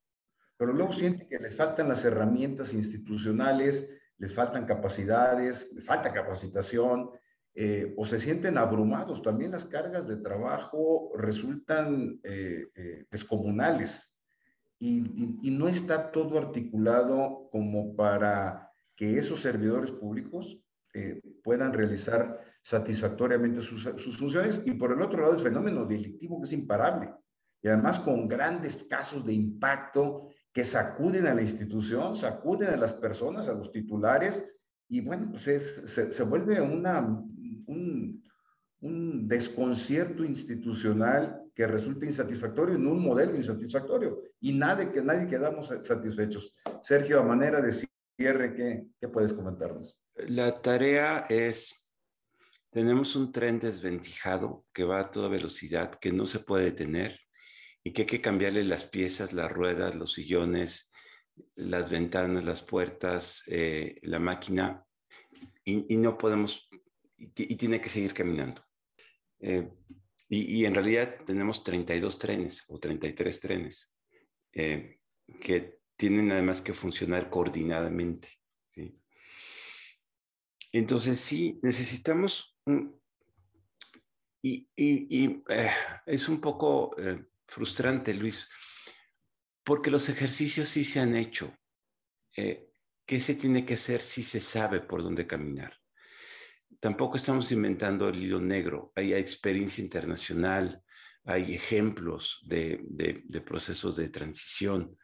Pero luego sienten que les faltan las herramientas institucionales, les faltan capacidades, les falta capacitación, eh, o se sienten abrumados. También las cargas de trabajo resultan eh, eh, descomunales y, y no está todo articulado como para que esos servidores públicos eh, puedan realizar satisfactoriamente sus, funciones y por el otro lado el fenómeno delictivo que es imparable y además con grandes casos de impacto que sacuden a la institución, sacuden a las personas, a los titulares y bueno, pues se, se, vuelve una, un, un desconcierto institucional que resulta insatisfactorio en un modelo insatisfactorio y nadie, que nadie quedamos satisfechos. Sergio, a manera de cierre, ¿qué, qué puedes comentarnos? La tarea es, tenemos un tren desvencijado que va a toda velocidad, que no se puede detener y que hay que cambiarle las piezas, las ruedas, los sillones, las ventanas, las puertas, eh, la máquina, y, no podemos, y, tiene que seguir caminando. Eh, y, en realidad tenemos 32 trenes o 33 trenes eh, que tienen además que funcionar coordinadamente. Entonces sí, necesitamos, y, eh, es un poco eh, frustrante, Luis, porque los ejercicios sí se han hecho. Eh, ¿Qué se tiene que hacer si se sabe por dónde caminar? Tampoco estamos inventando el hilo negro. Hay experiencia internacional, hay ejemplos de procesos de transición.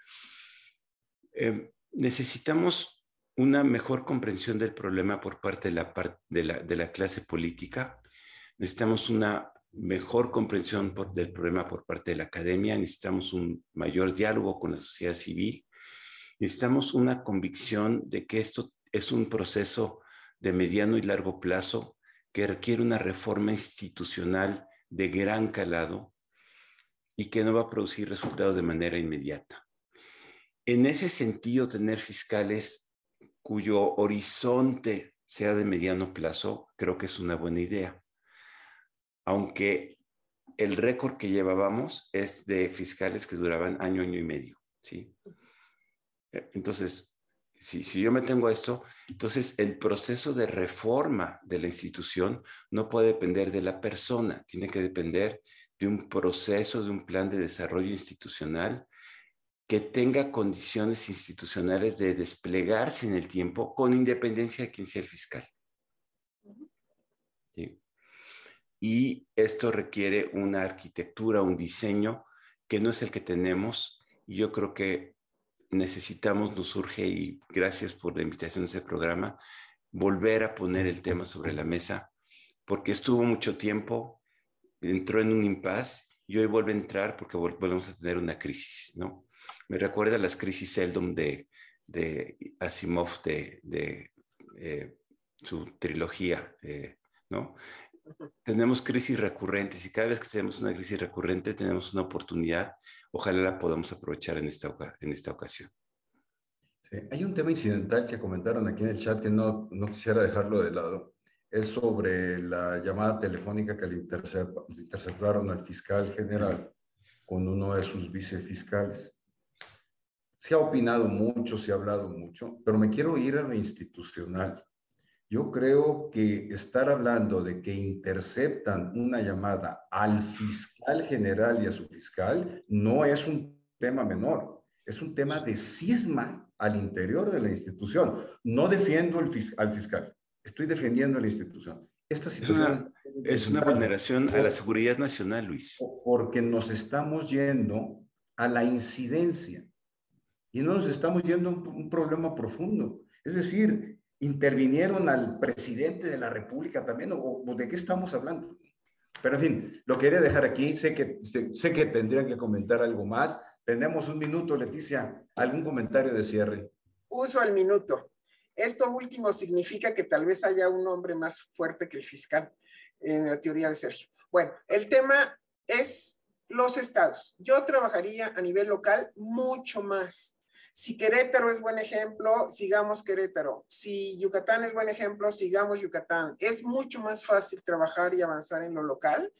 necesitamos una mejor comprensión del problema por parte de la, clase política. Necesitamos una mejor comprensión del problema por parte de la academia, necesitamos un mayor diálogo con la sociedad civil, necesitamos una convicción de que esto es un proceso de mediano y largo plazo que requiere una reforma institucional de gran calado y que no va a producir resultados de manera inmediata. En ese sentido, tener fiscales cuyo horizonte sea de mediano plazo, creo que es una buena idea. Aunque el récord que llevábamos es de fiscales que duraban año, año y medio, ¿sí? Entonces, si, yo me tengo esto, entonces el proceso de reforma de la institución no puede depender de la persona, tiene que depender de un proceso, de un plan de desarrollo institucional que tenga condiciones institucionales de desplegarse en el tiempo con independencia de quién sea el fiscal. Y esto requiere una arquitectura, un diseño que no es el que tenemos. Y yo creo que necesitamos, nos surge, y gracias por la invitación a ese programa, volver a poner el tema sobre la mesa, porque estuvo mucho tiempo, entró en un impasse y hoy vuelve a entrar porque volvemos a tener una crisis, ¿no? Me recuerda a las crisis Seldom de, de Asimov, de, de eh, su trilogía, eh, ¿no? Tenemos crisis recurrentes y cada vez que tenemos una crisis recurrente tenemos una oportunidad. Ojalá la podamos aprovechar en esta, en esta ocasión. hay un tema incidental que comentaron aquí en el chat que no, no quisiera dejarlo de lado. Es sobre la llamada telefónica que le, interceptaron al fiscal general con uno de sus vicefiscales. Se ha opinado mucho, se ha hablado mucho, pero me quiero ir a lo institucional. Yo creo que estar hablando de que interceptan una llamada al fiscal general y a su fiscal no es un tema menor, es un tema de cisma al interior de la institución. No defiendo al fiscal, estoy defendiendo a la institución. Esta situación es una, vulneración a la seguridad nacional, Luis. Porque nos estamos yendo a la incidencia y no nos estamos yendo a un, un problema profundo. Es decir, intervinieron al presidente de la República también, o, de qué estamos hablando. Pero en fin, lo quería dejar aquí, sé que, sé, que tendrían que comentar algo más. Tenemos un minuto, Leticia, ¿algún comentario de cierre? Uso el minuto. Esto último significa que tal vez haya un hombre más fuerte que el fiscal, en la teoría de Sergio. Bueno, el tema es los estados. Yo trabajaría a nivel local mucho más si Querétaro es buen ejemplo, sigamos Querétaro. Si Yucatán es buen ejemplo, sigamos Yucatán. Es mucho más fácil trabajar y avanzar en lo local.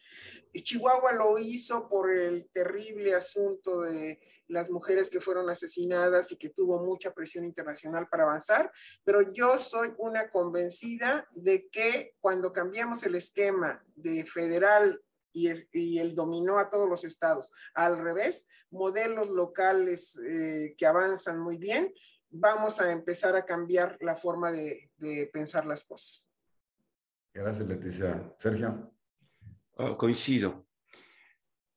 Chihuahua lo hizo por el terrible asunto de las mujeres que fueron asesinadas y que tuvo mucha presión internacional para avanzar, pero yo soy una convencida de que cuando cambiamos el esquema de federal y, él dominó a todos los estados. Al revés, modelos locales eh, que avanzan muy bien, vamos a empezar a cambiar la forma de, pensar las cosas. Gracias, Leticia. Sergio. Oh, coincido.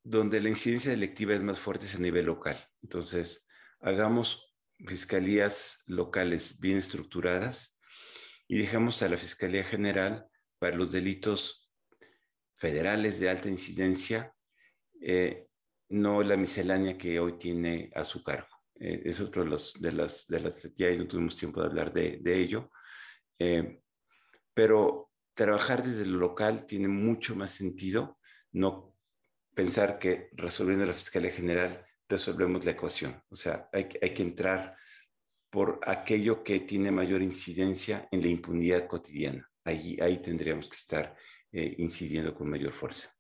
Donde la incidencia electiva es más fuerte es a nivel local. Entonces, hagamos fiscalías locales bien estructuradas y dejemos a la Fiscalía General para los delitos federales de alta incidencia, eh, no la miscelánea que hoy tiene a su cargo. Eh, es otro de, los, de, las, de las, ya no tuvimos tiempo de hablar de, de ello, eh, pero trabajar desde lo local tiene mucho más sentido, no pensar que resolviendo la Fiscalía General resolvemos la ecuación. O sea, hay, hay que entrar por aquello que tiene mayor incidencia en la impunidad cotidiana. Ahí, ahí tendríamos que estar eh, incidiendo con mayor fuerza.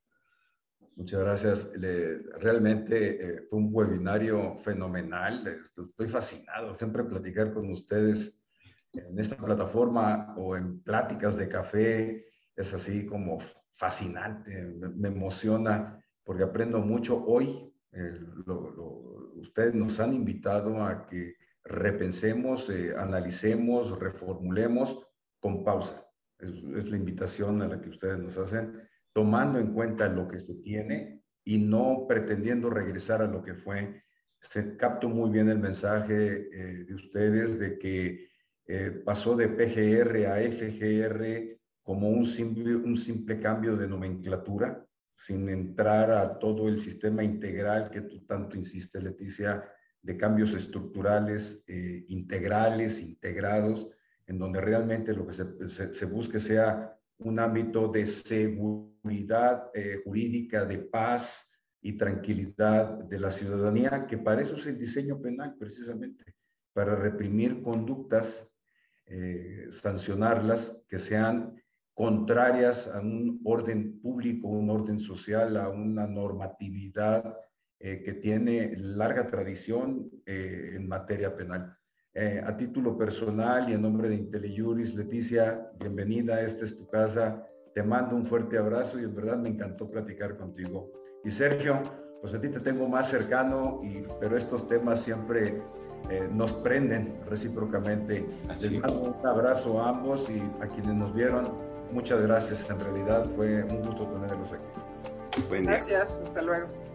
Muchas gracias. realmente eh, fue un webinario fenomenal. Estoy fascinado. Siempre platicar con ustedes en esta plataforma o en pláticas de café es así como fascinante. Me, emociona porque aprendo mucho. Hoy ustedes nos han invitado a que repensemos, eh, analicemos, reformulemos con pausa es, la invitación a la que ustedes nos hacen, tomando en cuenta lo que se tiene y no pretendiendo regresar a lo que fue. Se captó muy bien el mensaje eh, de ustedes de que eh, pasó de PGR a FGR como un simple, un simple cambio de nomenclatura, sin entrar a todo el sistema integral que tú tanto insistes, Leticia, de cambios estructurales, eh, integrales, integrados, en donde realmente lo que se, busque sea un ámbito de seguridad eh, jurídica, de paz, y tranquilidad de la ciudadanía, que para eso es el diseño penal precisamente, para reprimir conductas, eh, sancionarlas que sean contrarias a un orden público, un orden social, a una normatividad eh, que tiene larga tradición eh, en materia penal. Eh, a título personal y en nombre de IntelliJuris, Leticia, bienvenida, esta es tu casa. Te mando un fuerte abrazo y en verdad me encantó platicar contigo. Y Sergio, pues a ti te tengo más cercano, y, pero estos temas siempre eh, nos prenden recíprocamente. Les mando un abrazo a ambos y a quienes nos vieron, muchas gracias. En realidad fue un gusto tenerlos aquí. Gracias, hasta luego.